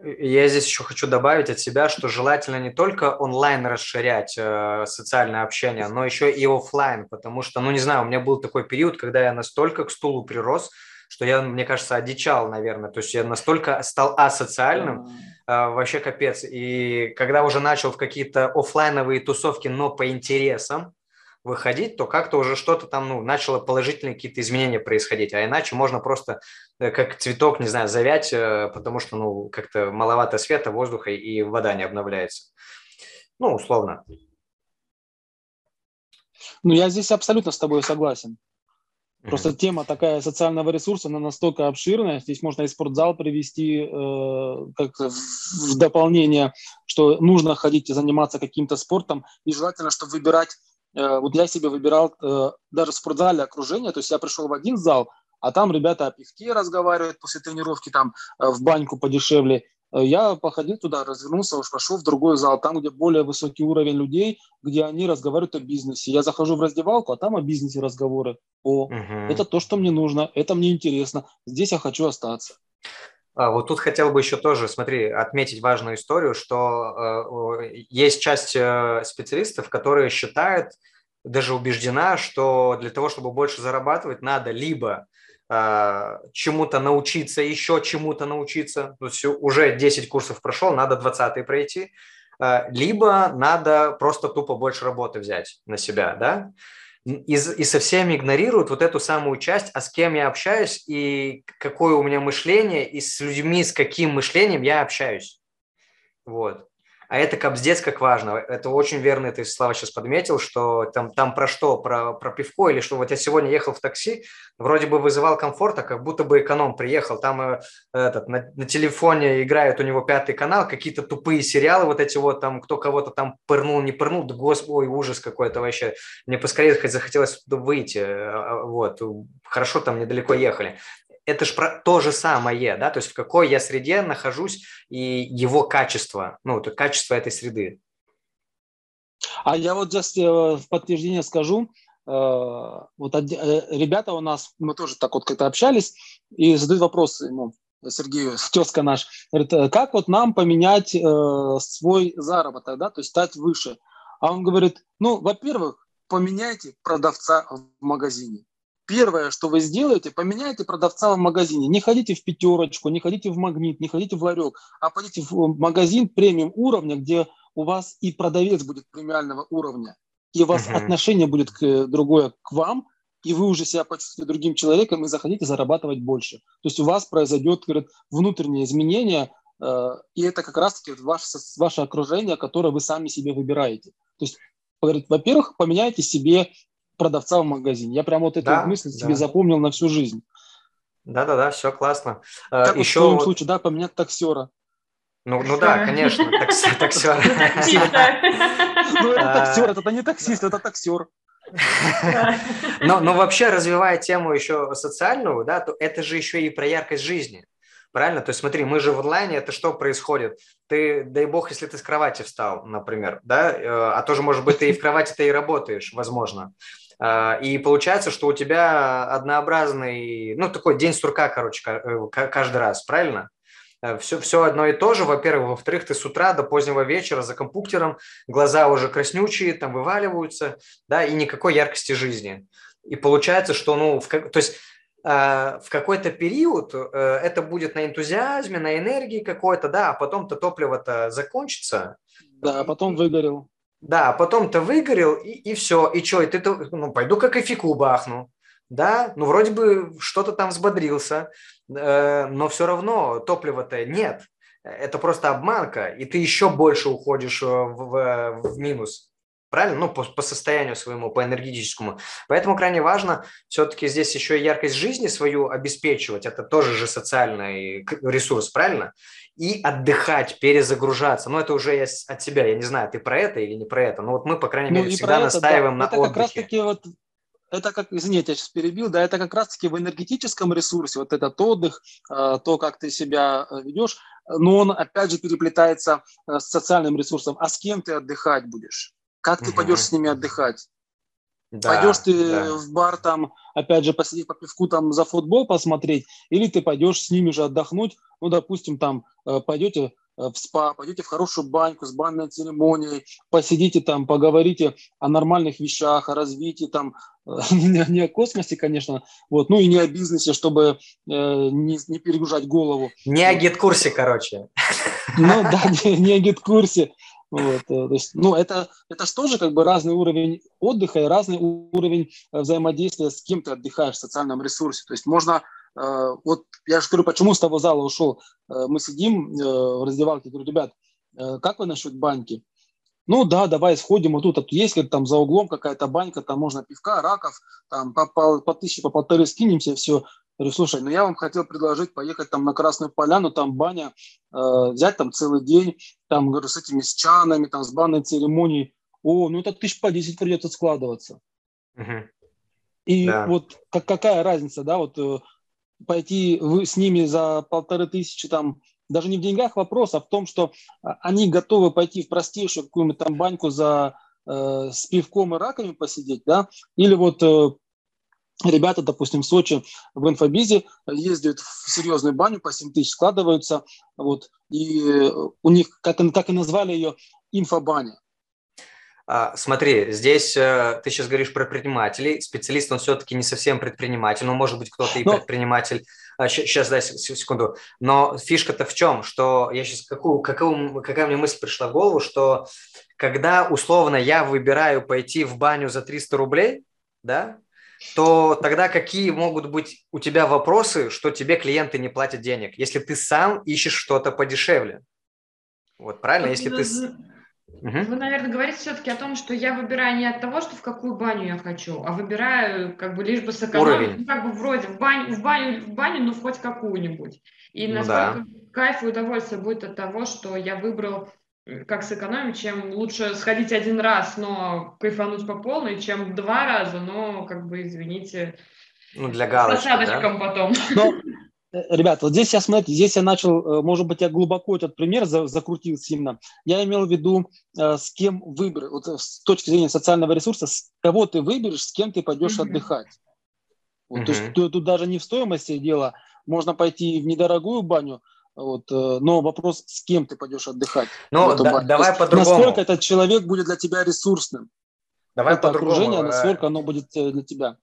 Я здесь еще хочу добавить от себя, что желательно не только онлайн расширять э, социальное общение, но еще и офлайн, потому что, ну не знаю, у меня был такой период, когда я настолько к стулу прирос, что я, мне кажется, одичал, наверное. То есть я настолько стал асоциальным, э, вообще капец. И когда уже начал в какие-то офлайновые тусовки, но по интересам, выходить, то как-то уже что-то там, ну, начало положительные какие-то изменения происходить, а иначе можно просто э, как цветок, не знаю, завять, э, потому что, ну, как-то маловато света, воздуха и вода не обновляется. Ну, условно. Ну, я здесь абсолютно с тобой согласен. Просто mm-hmm. тема такая социального ресурса, она настолько обширная. Здесь можно и спортзал привести э, как в дополнение, что нужно ходить и заниматься каким-то спортом. И желательно, чтобы выбирать вот я себе выбирал э, даже в спортзале окружение, то есть я пришел в один зал, а там ребята о пивке разговаривают после тренировки, там э, в баньку подешевле. Я походил туда, развернулся, уж пошел в другой зал, там, где более высокий уровень людей, где они разговаривают о бизнесе. Я захожу в раздевалку, а там о бизнесе разговоры. О, угу. это то, что мне нужно, это мне интересно, здесь я хочу остаться. А, вот тут хотел бы еще тоже, смотри, отметить важную историю, что э, есть часть э, специалистов, которые считают, даже убеждена, что для того, чтобы больше зарабатывать, надо либо э, чему-то научиться, еще чему-то научиться, то есть уже 10 курсов прошел, надо 20 пройти, э, либо надо просто тупо больше работы взять на себя, да, и, и со всеми игнорируют вот эту самую часть, а с кем я общаюсь и какое у меня мышление, и с людьми, с каким мышлением я общаюсь. Вот а это капздец как важно. Это очень верно, ты, Слава, сейчас подметил, что там, там про что, про, про пивко или что. Вот я сегодня ехал в такси, вроде бы вызывал комфорт, а как будто бы эконом приехал. Там э, этот, на, на телефоне играет у него пятый канал, какие-то тупые сериалы вот эти вот, там кто кого-то там пырнул, не пырнул, да господи, ужас какой-то вообще. Мне поскорее захотелось выйти, а, а, вот. Хорошо, там недалеко ехали это же то же самое, да, то есть в какой я среде нахожусь и его качество, ну, то качество этой среды. А я вот э, в подтверждение скажу, э, вот э, ребята у нас, мы тоже так вот как-то общались, и задают вопрос ему, Сергею, тезка наш, говорит, как вот нам поменять свой заработок, да, то есть стать выше? А он говорит, ну, во-первых, поменяйте продавца в магазине первое, что вы сделаете, поменяйте продавца в магазине. Не ходите в пятерочку, не ходите в магнит, не ходите в ларек, а пойдите в магазин премиум уровня, где у вас и продавец будет премиального уровня, и у вас uh-huh. отношение будет к, другое к вам, и вы уже себя почувствуете другим человеком и захотите зарабатывать больше. То есть у вас произойдет говорит, внутреннее изменение, э, и это как раз-таки ваше, ваше окружение, которое вы сами себе выбираете. То есть, говорит, во-первых, поменяйте себе продавца в магазине. Я прям вот эту да, мысль да. себе запомнил на всю жизнь. Да-да-да, все классно. Как Еще... вот в твоем случае, да, поменять таксера. Ну, ну да, конечно, таксер. [laughs] Ну это таксер, это не таксист, это таксер. Но, но вообще, развивая тему еще социальную, да, то это же еще и про яркость жизни. Правильно? То есть смотри, мы же в онлайне, это что происходит? Ты, дай бог, если ты с кровати встал, например, да, э, а тоже, может быть, ты и в кровати-то и работаешь, возможно. А, и получается, что у тебя однообразный, ну, такой день сурка, короче, э, каждый раз, правильно? Все, э, все одно и то же, во-первых. Во-вторых, ты с утра до позднего вечера за компьютером, глаза уже краснючие, там вываливаются, да, и никакой яркости жизни. И получается, что, ну, в, то есть э, в какой-то период это будет на энтузиазме, на энергии какой-то, да, а потом-то топливо-то закончится. Да, а потом выгорел. Да, потом ты выгорел, и, и все. И что, и ты, ну, пойду как кофейку бахну. Да, ну, вроде бы что-то там взбодрился, э, но все равно топлива-то нет. Это просто обманка, и ты еще больше уходишь э, в, в, в минус правильно? Ну, по, по состоянию своему, по энергетическому. Поэтому крайне важно все-таки здесь еще яркость жизни свою обеспечивать. Это тоже же социальный ресурс, правильно? И отдыхать, перезагружаться. Ну, это уже я от себя. Я не знаю, ты про это или не про это. Но вот мы, по крайней ну, мере, всегда настаиваем да. на это отдыхе. Как раз таки вот это как, извините, я сейчас перебил, да, это как раз-таки в энергетическом ресурсе, вот этот отдых, э, то, как ты себя э, ведешь, но он, опять же, переплетается э, с социальным ресурсом. А с кем ты отдыхать будешь? Как ты угу. пойдешь с ними отдыхать? Да, пойдешь ты да. в бар там, опять же, посидеть по пивку там за футбол посмотреть, или ты пойдешь с ними же отдохнуть, ну, допустим, там э, пойдете э, в спа, пойдете в хорошую баньку с банной церемонией, посидите там, поговорите о нормальных вещах, о развитии там, э, [laughs] не, о космосе, конечно, вот, ну и не о бизнесе, чтобы э, не, не перегружать голову. Не о гид-курсе, короче. Ну да, [laughs] не, не о гид-курсе, вот, э, то есть, ну, это, это же тоже как бы разный уровень отдыха и разный уровень э, взаимодействия с кем ты отдыхаешь в социальном ресурсе. То есть можно, э, вот я же говорю, почему с того зала ушел. Э, мы сидим э, в раздевалке, говорю, ребят, э, как вы насчет баньки? Ну да, давай сходим, вот тут вот есть как там за углом какая-то банька, там можно пивка, раков, там по, по, по тысяче, по полторы скинемся, все, Говорю, слушай, ну я вам хотел предложить поехать там на Красную Поляну, там баня, э, взять там целый день, там, говорю, с этими с чанами, там, с банной церемонией. О, ну это тысяч по 10 придется складываться. Угу. И да. вот как, какая разница, да, вот э, пойти вы, с ними за полторы тысячи там, даже не в деньгах вопрос, а в том, что а, они готовы пойти в простейшую какую-нибудь там баньку за э, с пивком и раками посидеть, да, или вот э, ребята, допустим, в Сочи в инфобизе ездят в серьезную баню, по 7 тысяч складываются, вот, и у них, как, как и назвали ее, инфобаня. А, смотри, здесь э, ты сейчас говоришь про предпринимателей. Специалист, он все-таки не совсем предприниматель, но может быть кто-то и Но... предприниматель. Сейчас, а, дай секунду. Но фишка-то в чем, что я сейчас какую, какую, какая мне мысль пришла в голову, что когда условно я выбираю пойти в баню за 300 рублей, да, то тогда какие могут быть у тебя вопросы, что тебе клиенты не платят денег, если ты сам ищешь что-то подешевле? Вот правильно, вот, если ты... Вы, наверное, говорите все-таки о том, что я выбираю не от того, что в какую баню я хочу, а выбираю как бы лишь бы сэкономить, ну, как бы вроде в баню, в баню, в баню, ну хоть какую-нибудь. И ну, насколько да. кайф и удовольствие будет от того, что я выбрал как сэкономить, чем лучше сходить один раз, но кайфануть по полной, чем два раза, но, как бы, извините, ну, для галочки, с осадочком да? потом. Но, э, ребята, вот здесь я, смотрите, здесь я начал, э, может быть, я глубоко этот пример закрутил сильно. Я имел в виду, э, с кем выбрать, вот с точки зрения социального ресурса, с кого ты выберешь, с кем ты пойдешь mm-hmm. отдыхать. Вот, mm-hmm. То есть тут, тут даже не в стоимости дело, можно пойти в недорогую баню, вот, э, но вопрос, с кем ты пойдешь отдыхать. Ну, да, давай по-другому. Насколько этот человек будет для тебя ресурсным. Давай это окружение, насколько оно будет э, для тебя.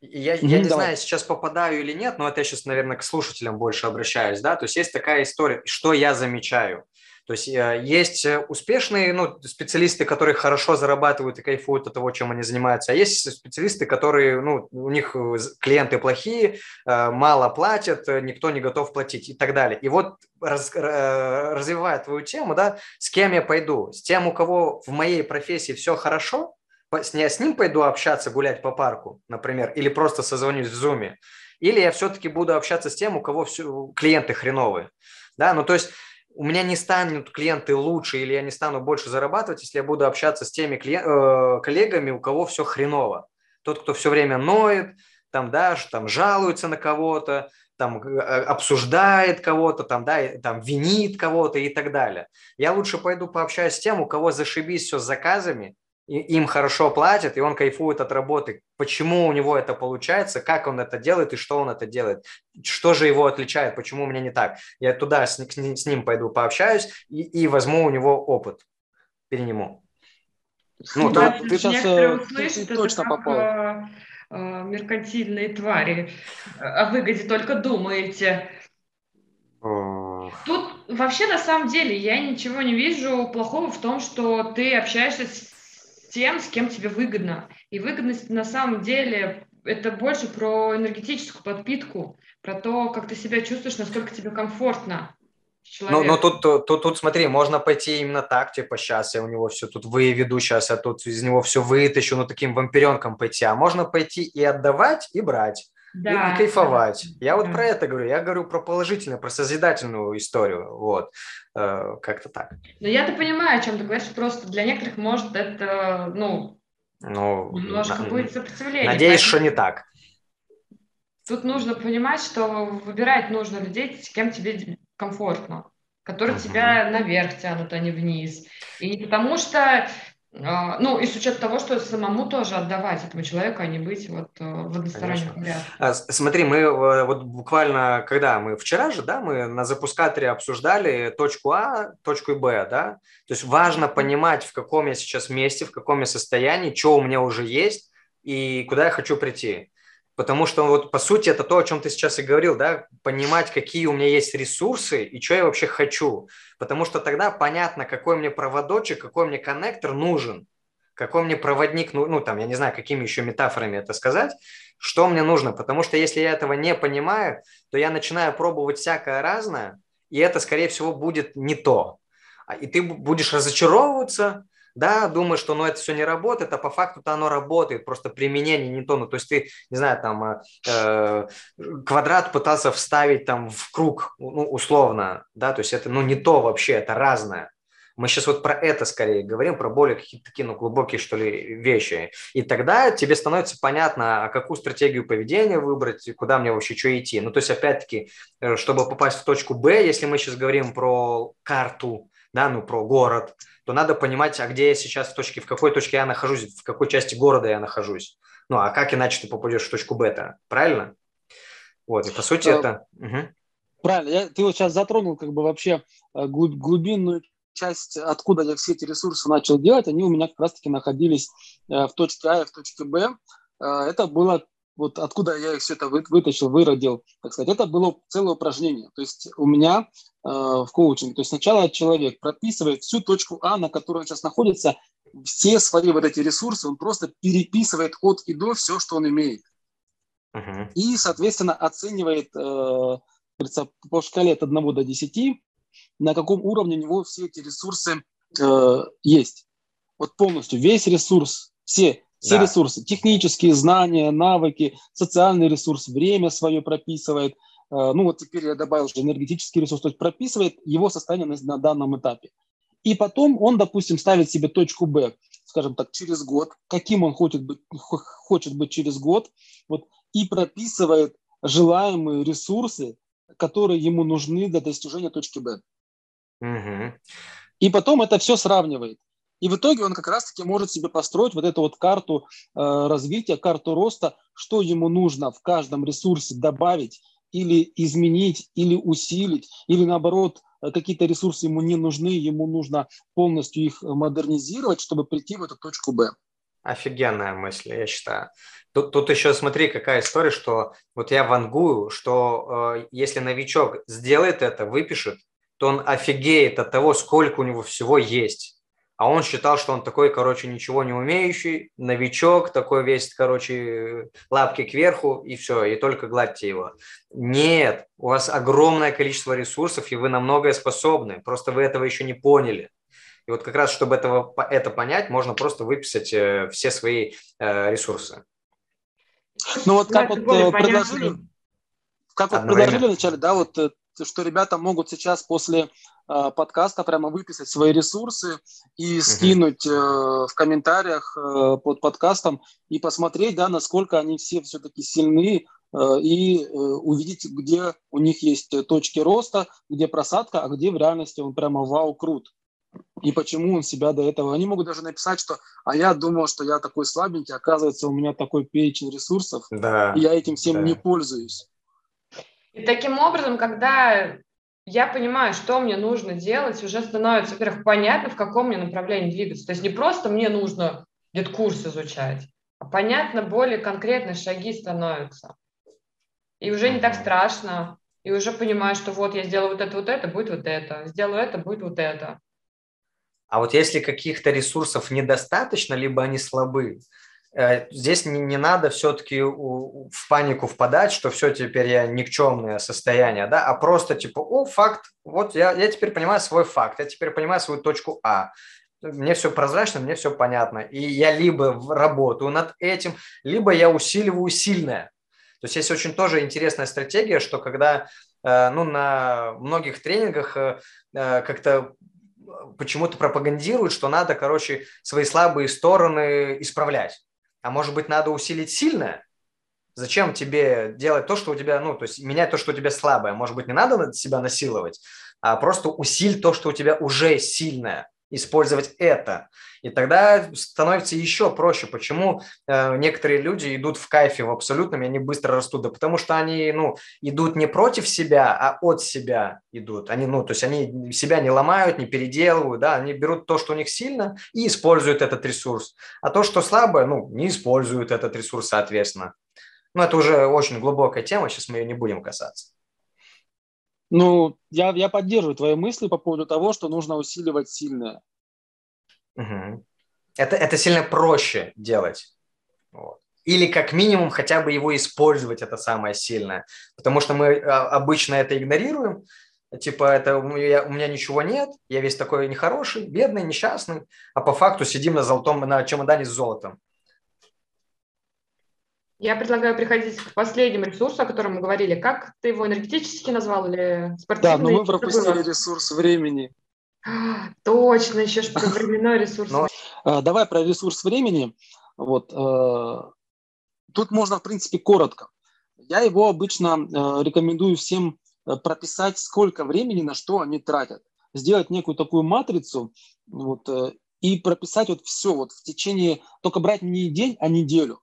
Я, mm-hmm, я не давай. знаю, сейчас попадаю или нет, но это я сейчас, наверное, к слушателям больше обращаюсь, да, то есть есть такая история, что я замечаю. То есть э, есть э, успешные ну, специалисты, которые хорошо зарабатывают и кайфуют от того, чем они занимаются, а есть специалисты, которые, ну, у них э, клиенты плохие, мало платят, никто не готов платить и так далее. И вот раз, развивая твою тему, да, с кем я пойду? С тем, у кого в моей профессии все хорошо, я с ним пойду общаться, гулять по парку, например, или просто созвонюсь в зуме, или я все-таки буду общаться с тем, у кого все, клиенты хреновые. Да, ну то есть у меня не станут клиенты лучше или я не стану больше зарабатывать, если я буду общаться с теми клиент, э, коллегами, у кого все хреново. Тот, кто все время ноет, там, да, там жалуется на кого-то, там э, обсуждает кого-то, там, да, там винит кого-то и так далее. Я лучше пойду пообщаюсь с тем, у кого зашибись все с заказами, им хорошо платят, и он кайфует от работы. Почему у него это получается, как он это делает и что он это делает. Что же его отличает, почему у меня не так. Я туда с, с ним пойду пообщаюсь и, и возьму у него опыт, перениму. Ну, да, ты сейчас э, услышат, ты точно как, попал. Э, э, меркантильные твари. О выгоде только думаете. Тут вообще на самом деле я ничего не вижу плохого в том, что ты общаешься с тем, с кем тебе выгодно. И выгодность на самом деле это больше про энергетическую подпитку, про то, как ты себя чувствуешь, насколько тебе комфортно. Ну, ну тут, тут, тут, смотри, можно пойти именно так, типа, сейчас я у него все тут выведу, сейчас я тут из него все вытащу, ну, таким вампиренком пойти. А можно пойти и отдавать, и брать да, и, и кайфовать. Я вот да. про это говорю. Я говорю про положительную, про созидательную историю. Вот. Э, как-то так. Ну, я-то понимаю, о чем ты говоришь. Просто для некоторых может это, ну, ну немножко на, будет сопротивление. Надеюсь, поэтому... что не так. Тут нужно понимать, что выбирать нужно людей, с кем тебе комфортно, которые uh-huh. тебя наверх тянут, а не вниз. И не потому что ну, и с учетом того, что самому тоже отдавать этому человеку, а не быть вот э, в односторонних а, Смотри, мы э, вот буквально, когда мы вчера же, да, мы на запускаторе обсуждали точку А, точку Б, да, то есть важно понимать, в каком я сейчас месте, в каком я состоянии, что у меня уже есть и куда я хочу прийти. Потому что вот по сути это то, о чем ты сейчас и говорил, да, понимать, какие у меня есть ресурсы и что я вообще хочу. Потому что тогда понятно, какой мне проводочек, какой мне коннектор нужен, какой мне проводник, ну, ну там, я не знаю, какими еще метафорами это сказать, что мне нужно. Потому что если я этого не понимаю, то я начинаю пробовать всякое разное, и это, скорее всего, будет не то. А, и ты будешь разочаровываться, да, думаешь, что ну, это все не работает, а по факту-то оно работает, просто применение не то. Ну, то есть ты, не знаю, там э, э, квадрат пытался вставить там в круг, ну, условно, да, то есть это ну, не то вообще, это разное. Мы сейчас вот про это скорее говорим, про более какие-то такие ну, глубокие, что ли, вещи. И тогда тебе становится понятно, а какую стратегию поведения выбрать, куда мне вообще что идти. Ну, то есть, опять-таки, э, чтобы попасть в точку Б, если мы сейчас говорим про карту, да, ну, про город, то надо понимать, а где я сейчас в точке, в какой точке я нахожусь, в какой части города я нахожусь. Ну, а как иначе ты попадешь в точку бета, правильно? Вот, и по сути а, это... Угу. Правильно, я, ты вот сейчас затронул как бы вообще э, глубинную часть, откуда я все эти ресурсы начал делать, они у меня как раз-таки находились э, в точке А и в точке Б. Это было вот откуда я их все это вытащил, выродил, так сказать, это было целое упражнение. То есть у меня э, в коучинге, то есть сначала человек прописывает всю точку А, на которой он сейчас находится, все свои вот эти ресурсы, он просто переписывает от и до все, что он имеет. Uh-huh. И, соответственно, оценивает э, по шкале от 1 до 10, на каком уровне у него все эти ресурсы э, есть. Вот полностью весь ресурс, все все да. ресурсы, технические знания, навыки, социальный ресурс, время свое прописывает. Э, ну вот теперь я добавил уже энергетический ресурс, то есть прописывает его состояние на, на данном этапе. И потом он, допустим, ставит себе точку Б, скажем так, через год, каким он хочет быть, хочет быть через год, вот, и прописывает желаемые ресурсы, которые ему нужны для достижения точки Б. Угу. И потом это все сравнивает. И в итоге он как раз-таки может себе построить вот эту вот карту э, развития, карту роста, что ему нужно в каждом ресурсе добавить или изменить, или усилить, или наоборот, э, какие-то ресурсы ему не нужны, ему нужно полностью их модернизировать, чтобы прийти в эту точку Б. Офигенная мысль, я считаю. Тут, тут еще смотри, какая история, что вот я вангую, что э, если новичок сделает это, выпишет, то он офигеет от того, сколько у него всего есть а он считал, что он такой, короче, ничего не умеющий, новичок, такой весь, короче, лапки кверху, и все, и только гладьте его. Нет, у вас огромное количество ресурсов, и вы на многое способны, просто вы этого еще не поняли. И вот как раз, чтобы этого, это понять, можно просто выписать э, все свои э, ресурсы. Ну вот как вот э, предложили, как вот предложили вначале, да, вот что ребята могут сейчас после э, подкаста прямо выписать свои ресурсы и скинуть э, в комментариях э, под подкастом и посмотреть, да, насколько они все все-таки сильны э, и э, увидеть, где у них есть точки роста, где просадка, а где в реальности он прямо вау крут. И почему он себя до этого... Они могут даже написать, что «а я думал, что я такой слабенький, оказывается, у меня такой перечень ресурсов, да, и я этим всем да. не пользуюсь». И таким образом, когда я понимаю, что мне нужно делать, уже становится, во-первых, понятно, в каком мне направлении двигаться. То есть не просто мне нужно где-то курс изучать, а понятно, более конкретные шаги становятся. И уже не так страшно, и уже понимаю, что вот я сделаю вот это, вот это, будет вот это, сделаю это, будет вот это. А вот если каких-то ресурсов недостаточно, либо они слабы, здесь не, не надо все-таки в панику впадать, что все теперь я никчемное состояние, да, а просто типа, о, факт, вот я, я теперь понимаю свой факт, я теперь понимаю свою точку А, мне все прозрачно, мне все понятно, и я либо работаю над этим, либо я усиливаю сильное. То есть есть очень тоже интересная стратегия, что когда э, ну, на многих тренингах э, как-то почему-то пропагандируют, что надо, короче, свои слабые стороны исправлять а может быть, надо усилить сильное? Зачем тебе делать то, что у тебя, ну, то есть менять то, что у тебя слабое? Может быть, не надо себя насиловать, а просто усиль то, что у тебя уже сильное использовать это. И тогда становится еще проще. Почему э, некоторые люди идут в кайфе в абсолютном, и они быстро растут? Да потому что они ну, идут не против себя, а от себя идут. Они, ну, то есть они себя не ломают, не переделывают, да, они берут то, что у них сильно, и используют этот ресурс. А то, что слабое, ну, не используют этот ресурс, соответственно. Ну, это уже очень глубокая тема, сейчас мы ее не будем касаться. Ну, я, я поддерживаю твои мысли по поводу того, что нужно усиливать сильное. Угу. Это, это сильно проще делать. Вот. Или как минимум хотя бы его использовать, это самое сильное. Потому что мы а, обычно это игнорируем. Типа, это у меня, у меня ничего нет, я весь такой нехороший, бедный, несчастный, а по факту сидим на золотом, на чемодане с золотом. Я предлагаю приходить к последнему ресурсу, о котором мы говорили. Как ты его энергетически назвал или спортивный? Да, но мы пропустили ресурс времени. А, [gasps] точно, еще что [laughs] временной ресурс. Но... А, давай про ресурс времени. Вот, э, тут можно, в принципе, коротко. Я его обычно э, рекомендую всем э, прописать, сколько времени на что они тратят. Сделать некую такую матрицу вот, и прописать вот все вот в течение, только брать не день, а неделю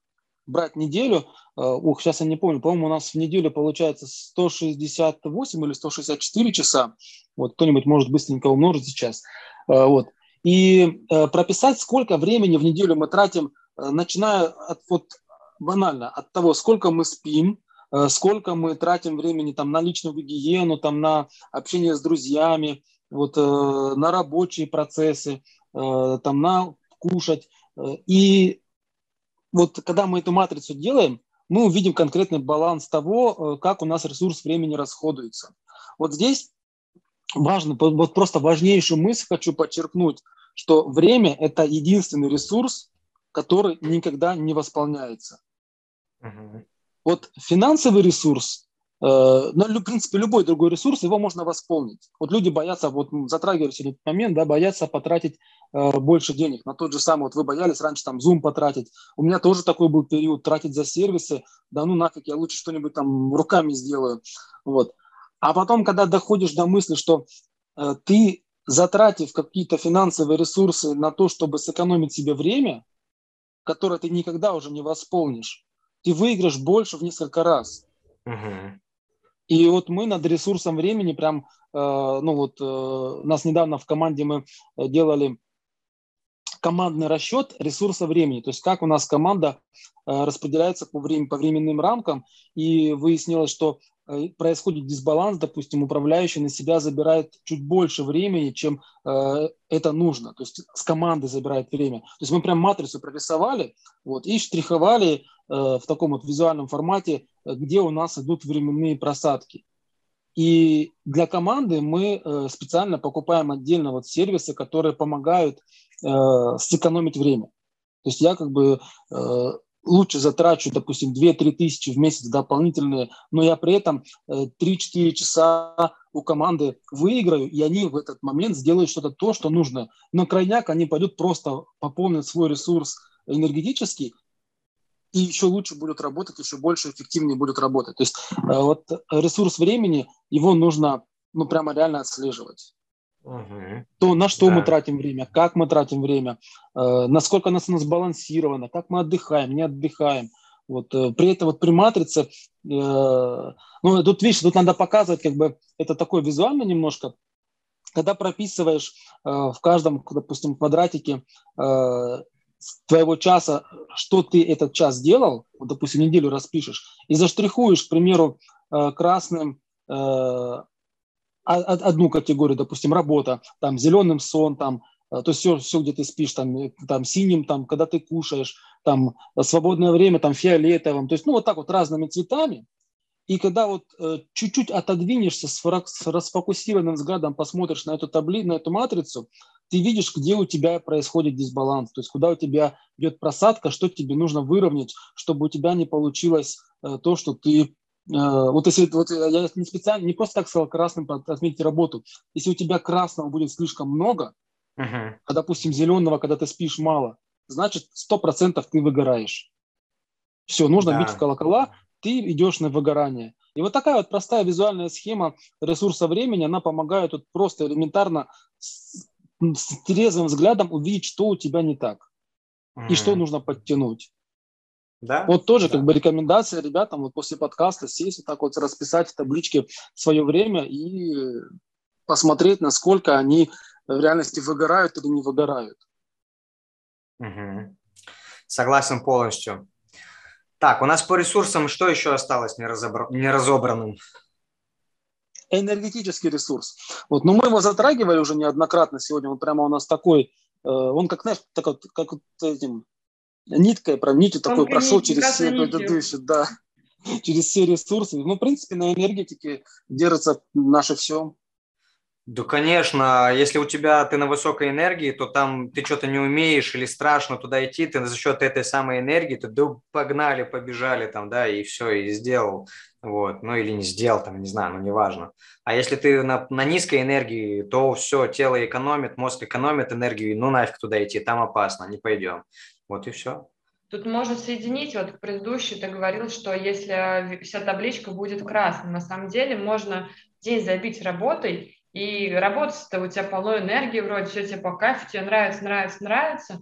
брать неделю, э, ух, сейчас я не помню, по-моему, у нас в неделю получается 168 или 164 часа, вот кто-нибудь может быстренько умножить сейчас, э, вот, и э, прописать, сколько времени в неделю мы тратим, начиная от, вот, банально, от того, сколько мы спим, сколько мы тратим времени там на личную гигиену, там на общение с друзьями, вот, на рабочие процессы, там на кушать, и вот когда мы эту матрицу делаем, мы увидим конкретный баланс того, э, как у нас ресурс времени расходуется. Вот здесь важно, вот просто важнейшую мысль хочу подчеркнуть, что время – это единственный ресурс, который никогда не восполняется. Угу. Вот финансовый ресурс но, в принципе, любой другой ресурс, его можно восполнить. Вот люди боятся, вот затрагивали сегодня этот момент, да, боятся потратить э, больше денег на тот же самый, вот вы боялись раньше там Zoom потратить. У меня тоже такой был период, тратить за сервисы, да ну нафиг, я лучше что-нибудь там руками сделаю. Вот. А потом, когда доходишь до мысли, что э, ты, затратив какие-то финансовые ресурсы на то, чтобы сэкономить себе время, которое ты никогда уже не восполнишь, ты выиграешь больше в несколько раз. Угу. И вот мы над ресурсом времени прям, э, ну вот, э, нас недавно в команде мы э, делали командный расчет ресурса времени, то есть как у нас команда э, распределяется по, времени, по временным рамкам, и выяснилось, что происходит дисбаланс, допустим, управляющий на себя забирает чуть больше времени, чем э, это нужно, то есть с команды забирает время. То есть мы прям матрицу прорисовали вот, и штриховали э, в таком вот визуальном формате где у нас идут временные просадки. И для команды мы э, специально покупаем отдельно вот сервисы, которые помогают э, сэкономить время. То есть я как бы э, лучше затрачу, допустим, 2-3 тысячи в месяц дополнительные, но я при этом 3-4 э, часа у команды выиграю, и они в этот момент сделают что-то то, что нужно. На крайняк они пойдут просто пополнить свой ресурс энергетический, и еще лучше будут работать, еще больше эффективнее будут работать. То есть э, вот ресурс времени, его нужно ну прямо реально отслеживать. Угу. То, на что да. мы тратим время, как мы тратим время, э, насколько нас, у нас балансировано, как мы отдыхаем, не отдыхаем. Вот, э, при этом вот при матрице, э, ну, тут, видишь, тут надо показывать, как бы, это такое визуально немножко, когда прописываешь э, в каждом, допустим, квадратике э, твоего часа, что ты этот час делал, вот, допустим, неделю распишешь, и заштрихуешь, к примеру, э, красным э, одну категорию, допустим, работа, там зеленым сон, там, э, то есть все, все, где ты спишь, там, э, там синим, там, когда ты кушаешь, там свободное время, там фиолетовым, то есть, ну, вот так вот разными цветами. И когда вот э, чуть-чуть отодвинешься с, с расфокусированным взглядом, посмотришь на эту таблицу, на эту матрицу, ты видишь, где у тебя происходит дисбаланс, то есть куда у тебя идет просадка, что тебе нужно выровнять, чтобы у тебя не получилось э, то, что ты Э, вот если вот я не специально, не просто так сказал красным отметить работу. Если у тебя красного будет слишком много, uh-huh. а допустим зеленого, когда ты спишь мало, значит сто процентов ты выгораешь. Все, нужно да. бить в колокола, ты идешь на выгорание. И вот такая вот простая визуальная схема ресурса времени, она помогает вот просто элементарно с, с трезвым взглядом увидеть, что у тебя не так mm-hmm. и что нужно подтянуть. Да? Вот тоже да. как бы рекомендация ребятам вот после подкаста сесть вот так вот расписать в табличке свое время и посмотреть, насколько они в реальности выгорают или не выгорают. Угу. Согласен полностью. Так, у нас по ресурсам что еще осталось неразобра... неразобранным? Энергетический ресурс. Вот, но мы его затрагивали уже неоднократно сегодня. Он прямо у нас такой, э, он как, знаешь, так вот, как вот этим ниткой, нитью такой нить, прошел через все предыдущие, да, [laughs] через все ресурсы. Ну, в принципе, на энергетике держится наше все. Да, конечно, если у тебя ты на высокой энергии, то там ты что-то не умеешь или страшно туда идти, ты за счет этой самой энергии, ты да, погнали, побежали там, да, и все, и сделал, вот, ну или не сделал, там, не знаю, ну неважно. А если ты на, на низкой энергии, то все, тело экономит, мозг экономит энергию, ну нафиг туда идти, там опасно, не пойдем. Вот и все. Тут можно соединить, вот предыдущий ты говорил, что если вся табличка будет красной, на самом деле можно день забить работой, и работать-то у тебя полно энергии, вроде все тебе по кайфу, тебе нравится, нравится, нравится,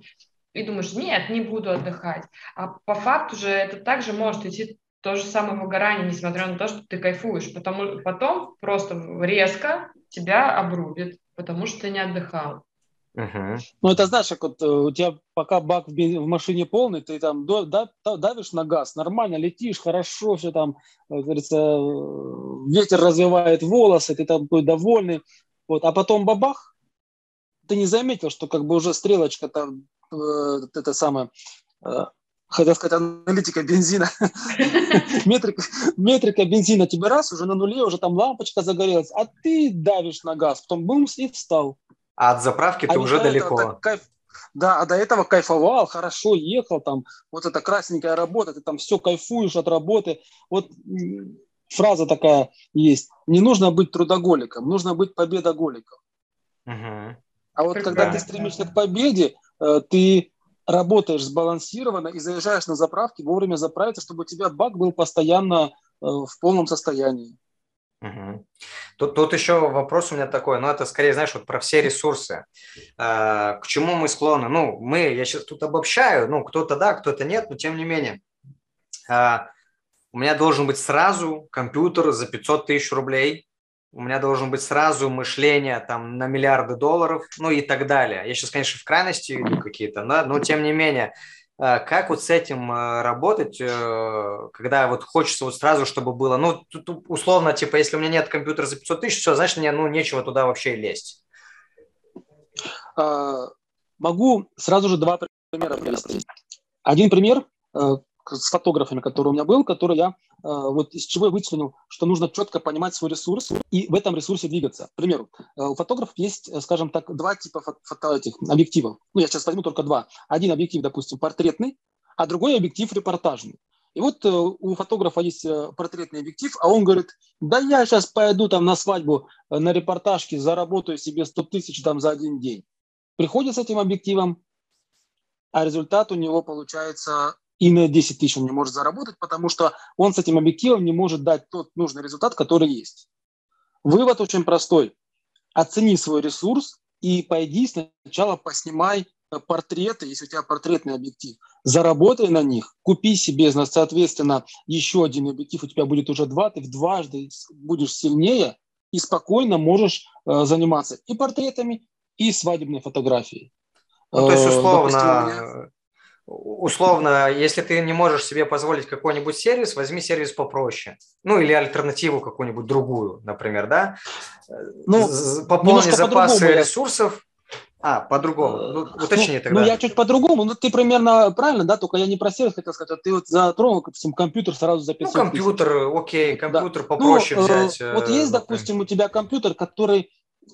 и думаешь, нет, не буду отдыхать. А по факту же это также может идти то же самое выгорание, несмотря на то, что ты кайфуешь, потому потом просто резко тебя обрубит, потому что ты не отдыхал. Uh-huh. Ну, это знаешь, как вот э, у тебя пока бак в, машине полный, ты там давишь на газ, нормально летишь, хорошо, все там, как говорится, э, ветер развивает волосы, ты там такой довольный. Вот, а потом бабах, ты не заметил, что как бы уже стрелочка там, э, это самое, э, хотел сказать, аналитика бензина, [laughs] метрика, метрика бензина тебе раз, уже на нуле, уже там лампочка загорелась, а ты давишь на газ, потом бумс и встал. А от заправки а ты уже далеко. Кайф... Да, а до этого кайфовал, хорошо ехал, там, вот эта красненькая работа, ты там все кайфуешь от работы. Вот фраза такая есть. Не нужно быть трудоголиком, нужно быть победоголиком. Угу. А вот когда ты стремишься к победе, э, ты работаешь сбалансированно и заезжаешь на заправки, вовремя заправиться, чтобы у тебя бак был постоянно э, в полном состоянии. Тут, тут еще вопрос у меня такой, ну это скорее, знаешь, вот про все ресурсы. Э, к чему мы склонны? Ну, мы, я сейчас тут обобщаю, ну, кто-то да, кто-то нет, но тем не менее. Э, у меня должен быть сразу компьютер за 500 тысяч рублей, у меня должен быть сразу мышление там на миллиарды долларов, ну и так далее. Я сейчас, конечно, в крайности иду какие-то, да, но тем не менее, как вот с этим э, работать, э, когда вот хочется вот сразу, чтобы было, ну, тут условно, типа, если у меня нет компьютера за 500 тысяч, все, значит, мне, ну, нечего туда вообще лезть. Могу сразу же два примера привести. Один пример, с фотографами, который у меня был, который я вот из чего я вычленил, что нужно четко понимать свой ресурс и в этом ресурсе двигаться. К примеру, у фотографов есть, скажем так, два типа фото этих объективов. Ну, я сейчас возьму только два. Один объектив, допустим, портретный, а другой объектив репортажный. И вот э, у фотографа есть э, портретный объектив, а он говорит, да я сейчас пойду там на свадьбу, э, на репортажке, заработаю себе 100 тысяч там за один день. Приходит с этим объективом, а результат у него получается и на 10 тысяч он не может заработать, потому что он с этим объективом не может дать тот нужный результат, который есть. Вывод очень простой. Оцени свой ресурс и пойди сначала поснимай портреты, если у тебя портретный объектив, заработай на них, купи себе, соответственно, еще один объектив, у тебя будет уже два, ты в дважды будешь сильнее и спокойно можешь э, заниматься и портретами, и свадебной фотографией. Ну, то есть, э, условно, условно, если ты не можешь себе позволить какой-нибудь сервис, возьми сервис попроще. Ну, или альтернативу какую-нибудь другую, например, да? Ну, Пополни запасы ресурсов, а, по-другому. Ну, уточни ну, тогда. Ну, я чуть по-другому. Ну, ты примерно правильно, да, только я не про сервис хотел сказать, а ты вот затронул, допустим, компьютер сразу за 500 Ну, компьютер, тысяч. окей, компьютер да. попроще ну, взять. Э, вот есть, допустим, у тебя компьютер, который э,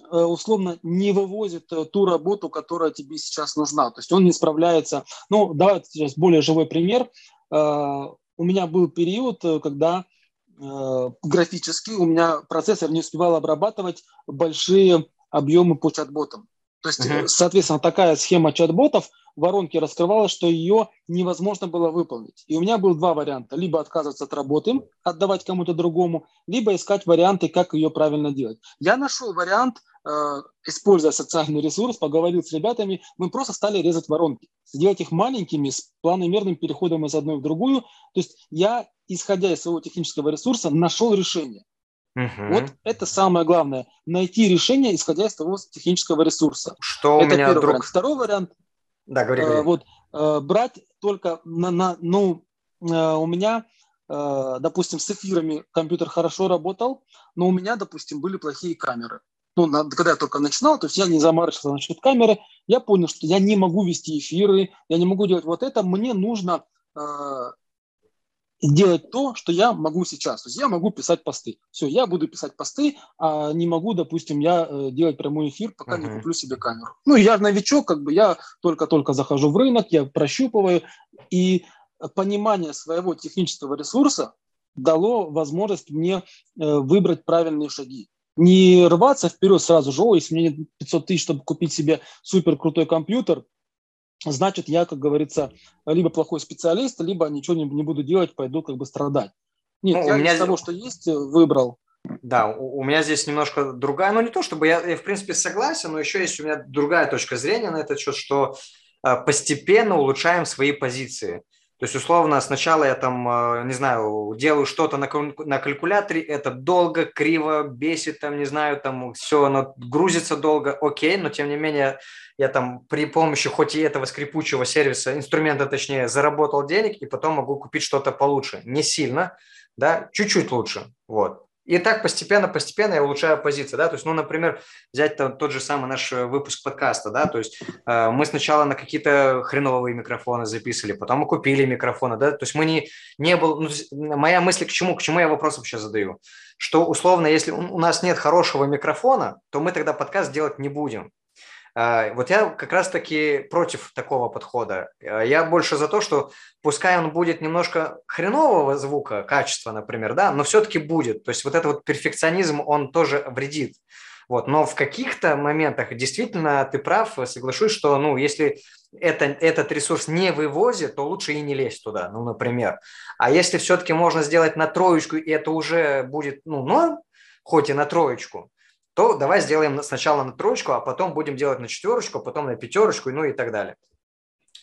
условно не вывозит э, ту работу, которая тебе сейчас нужна. То есть он не справляется. Ну, давай сейчас более живой пример. У меня был период, когда графически у меня процессор не успевал обрабатывать большие объемы по чат-ботам. То есть, uh-huh. соответственно, такая схема чат-ботов в воронке раскрывалась, что ее невозможно было выполнить. И у меня было два варианта. Либо отказываться от работы, отдавать кому-то другому, либо искать варианты, как ее правильно делать. Я нашел вариант, э, используя социальный ресурс, поговорил с ребятами, мы просто стали резать воронки, сделать их маленькими, с планомерным переходом из одной в другую. То есть я, исходя из своего технического ресурса, нашел решение. Угу. Вот это самое главное. Найти решение, исходя из того технического ресурса. Что это у меня первый друг... вариант. Второй вариант. Да, говори, говори. Э, вот, э, брать только на, на ну, э, у меня, допустим, с эфирами компьютер хорошо работал, но у меня, допустим, были плохие камеры. Ну, когда я только начинал, то есть я не заморачивался насчет камеры, я понял, что я не могу вести эфиры, я не могу делать вот это, мне нужно делать то, что я могу сейчас. То есть я могу писать посты. Все, я буду писать посты, а не могу, допустим, я э, делать прямой эфир, пока uh-huh. не куплю себе камеру. Ну, я новичок, как бы я только-только захожу в рынок, я прощупываю, и понимание своего технического ресурса дало возможность мне э, выбрать правильные шаги. Не рваться вперед сразу же, о, если мне нет 500 тысяч, чтобы купить себе супер крутой компьютер, значит, я, как говорится, либо плохой специалист, либо ничего не, не буду делать, пойду как бы страдать. Нет, ну, я у меня... из того, что есть, э, выбрал. Да, у, у меня здесь немножко другая, ну не то чтобы я, я в принципе согласен, но еще есть у меня другая точка зрения на этот счет, что э, постепенно улучшаем свои позиции. То есть, условно, сначала я там, э, не знаю, делаю что-то на калькуляторе, это долго, криво, бесит, там, не знаю, там все, оно грузится долго, окей, но тем не менее я там при помощи хоть и этого скрипучего сервиса, инструмента точнее, заработал денег и потом могу купить что-то получше. Не сильно, да, чуть-чуть лучше, вот. И так постепенно, постепенно я улучшаю позиции, да, то есть, ну, например, взять там, тот же самый наш э, выпуск подкаста, да, то есть э, мы сначала на какие-то хреновые микрофоны записывали, потом мы купили микрофоны, да, то есть мы не, не был, ну, моя мысль к чему, к чему я вопрос вообще задаю, что условно, если у нас нет хорошего микрофона, то мы тогда подкаст делать не будем, вот я как раз-таки против такого подхода. А, я больше за то, что пускай он будет немножко хренового звука, качества, например, да, но все-таки будет. То есть вот этот вот перфекционизм, он тоже вредит. Вот. Но в каких-то моментах действительно ты прав, соглашусь, что ну, если это, этот ресурс не вывозит, то лучше и не лезть туда, ну, например. А если все-таки можно сделать на троечку, и это уже будет, ну, норм, хоть и на троечку, то давай сделаем сначала на троечку, а потом будем делать на четверочку, а потом на пятерочку, ну и так далее.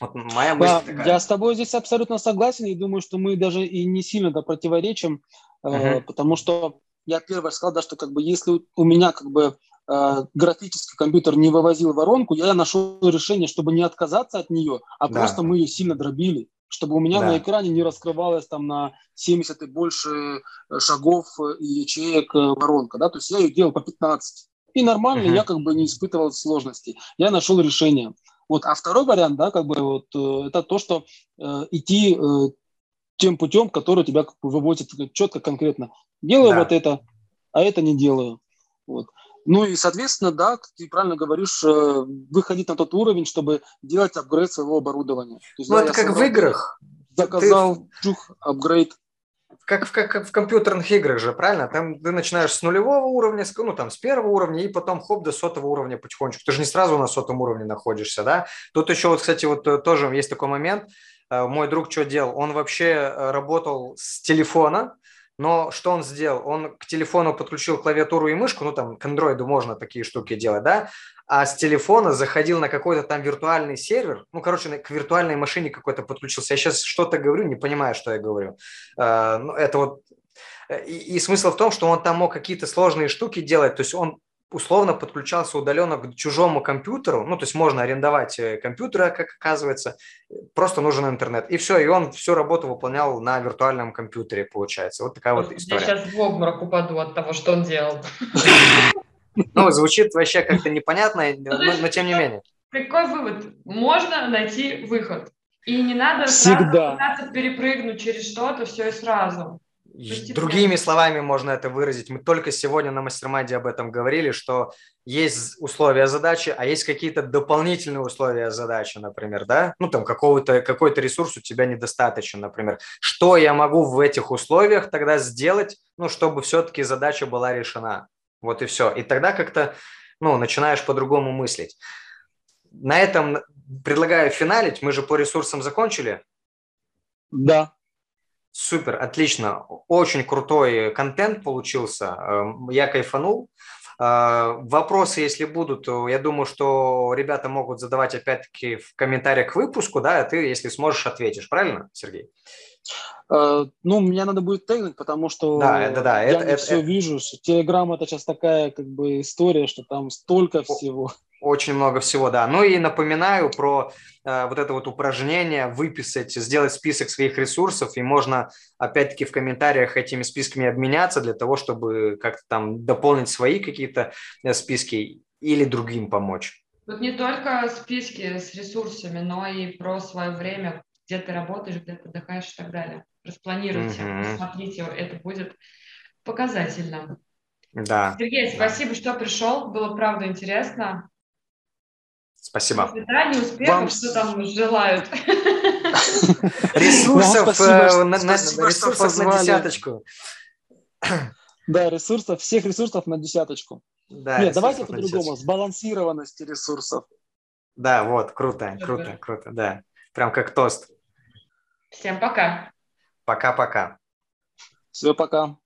Вот моя мысль да, такая. Я с тобой здесь абсолютно согласен и думаю, что мы даже и не сильно-то противоречим, uh-huh. э, потому что я первое сказал, да, что как бы если у меня как бы э, графический компьютер не вывозил воронку, я нашел решение, чтобы не отказаться от нее, а да. просто мы ее сильно дробили чтобы у меня да. на экране не раскрывалась там на 70 и больше э, шагов э, и ячеек э, воронка, да, то есть я ее делал по 15. И нормально, uh-huh. я как бы не испытывал сложностей. Я нашел решение. Вот, а второй вариант, да, как бы вот, это то, что э, идти э, тем путем, который тебя выводит четко, конкретно. Делаю да. вот это, а это не делаю. Вот. Ну и, соответственно, да, ты правильно говоришь, э, выходить на тот уровень, чтобы делать апгрейд своего оборудования. есть, ну, да, это как собрал, в играх. Заказал, ты... чух, апгрейд. Как в, как, в компьютерных играх же, правильно? Там ты начинаешь с нулевого уровня, ну там с первого уровня, и потом хоп до сотого уровня потихонечку. Ты же не сразу на сотом уровне находишься, да? Тут еще вот, кстати, вот э, тоже есть такой момент. Э, мой друг что делал? Он вообще работал с телефона, но что он сделал? Он к телефону подключил клавиатуру и мышку, ну там к андроиду можно такие штуки делать, да, а с телефона заходил на какой-то там виртуальный сервер, ну, короче, к виртуальной машине какой-то подключился. Я сейчас что-то говорю, не понимаю, что я говорю. А, ну, это вот и, и смысл в том, что он там мог какие-то сложные штуки делать, то есть он условно подключался удаленно к чужому компьютеру, ну, то есть можно арендовать э, компьютеры, как оказывается, просто нужен интернет. И все, и он всю работу выполнял на виртуальном компьютере, получается. Вот такая вот история. Я сейчас в обморок упаду от того, что он делал. Ну, звучит вообще как-то непонятно, но, но тем не менее. Какой вывод? Можно найти выход. И не надо Всегда. сразу перепрыгнуть через что-то все и сразу. Другими словами можно это выразить. Мы только сегодня на мастер об этом говорили, что есть условия задачи, а есть какие-то дополнительные условия задачи, например, да? Ну, там какого-то, какой-то ресурс у тебя недостаточен, например. Что я могу в этих условиях тогда сделать, ну, чтобы все-таки задача была решена? Вот и все. И тогда как-то, ну, начинаешь по-другому мыслить. На этом предлагаю финалить. Мы же по ресурсам закончили. Да. Супер, отлично. Очень крутой контент получился. Эм, я кайфанул. Э, вопросы, если будут, я думаю, что ребята могут задавать опять-таки в комментариях к выпуску, да, а ты, если сможешь, ответишь. Правильно, Сергей? Э, ну, мне надо будет тегнуть, потому что да, да, да, я это, не это, все это... вижу. Телеграм это сейчас такая как бы история, что там столько всего. Очень много всего, да. Ну и напоминаю про э, вот это вот упражнение выписать, сделать список своих ресурсов, и можно опять-таки в комментариях этими списками обменяться для того, чтобы как-то там дополнить свои какие-то э, списки или другим помочь. Тут не только списки с ресурсами, но и про свое время, где ты работаешь, где ты отдыхаешь и так далее. Распланируйте, угу. посмотрите, это будет показательно. Да. Сергей, спасибо, что пришел. Было правда интересно. Спасибо. До свидания, успехов, Вам... что там желают. [laughs] Ресурсов, э, на, ресурсов на десяточку. [clears throat] Да, ресурсов, всех ресурсов на десяточку. Да, Нет, давайте по-другому, сбалансированности ресурсов. Да, вот, круто, круто, круто, да. Прям как тост. Всем пока. Пока-пока. Все, пока.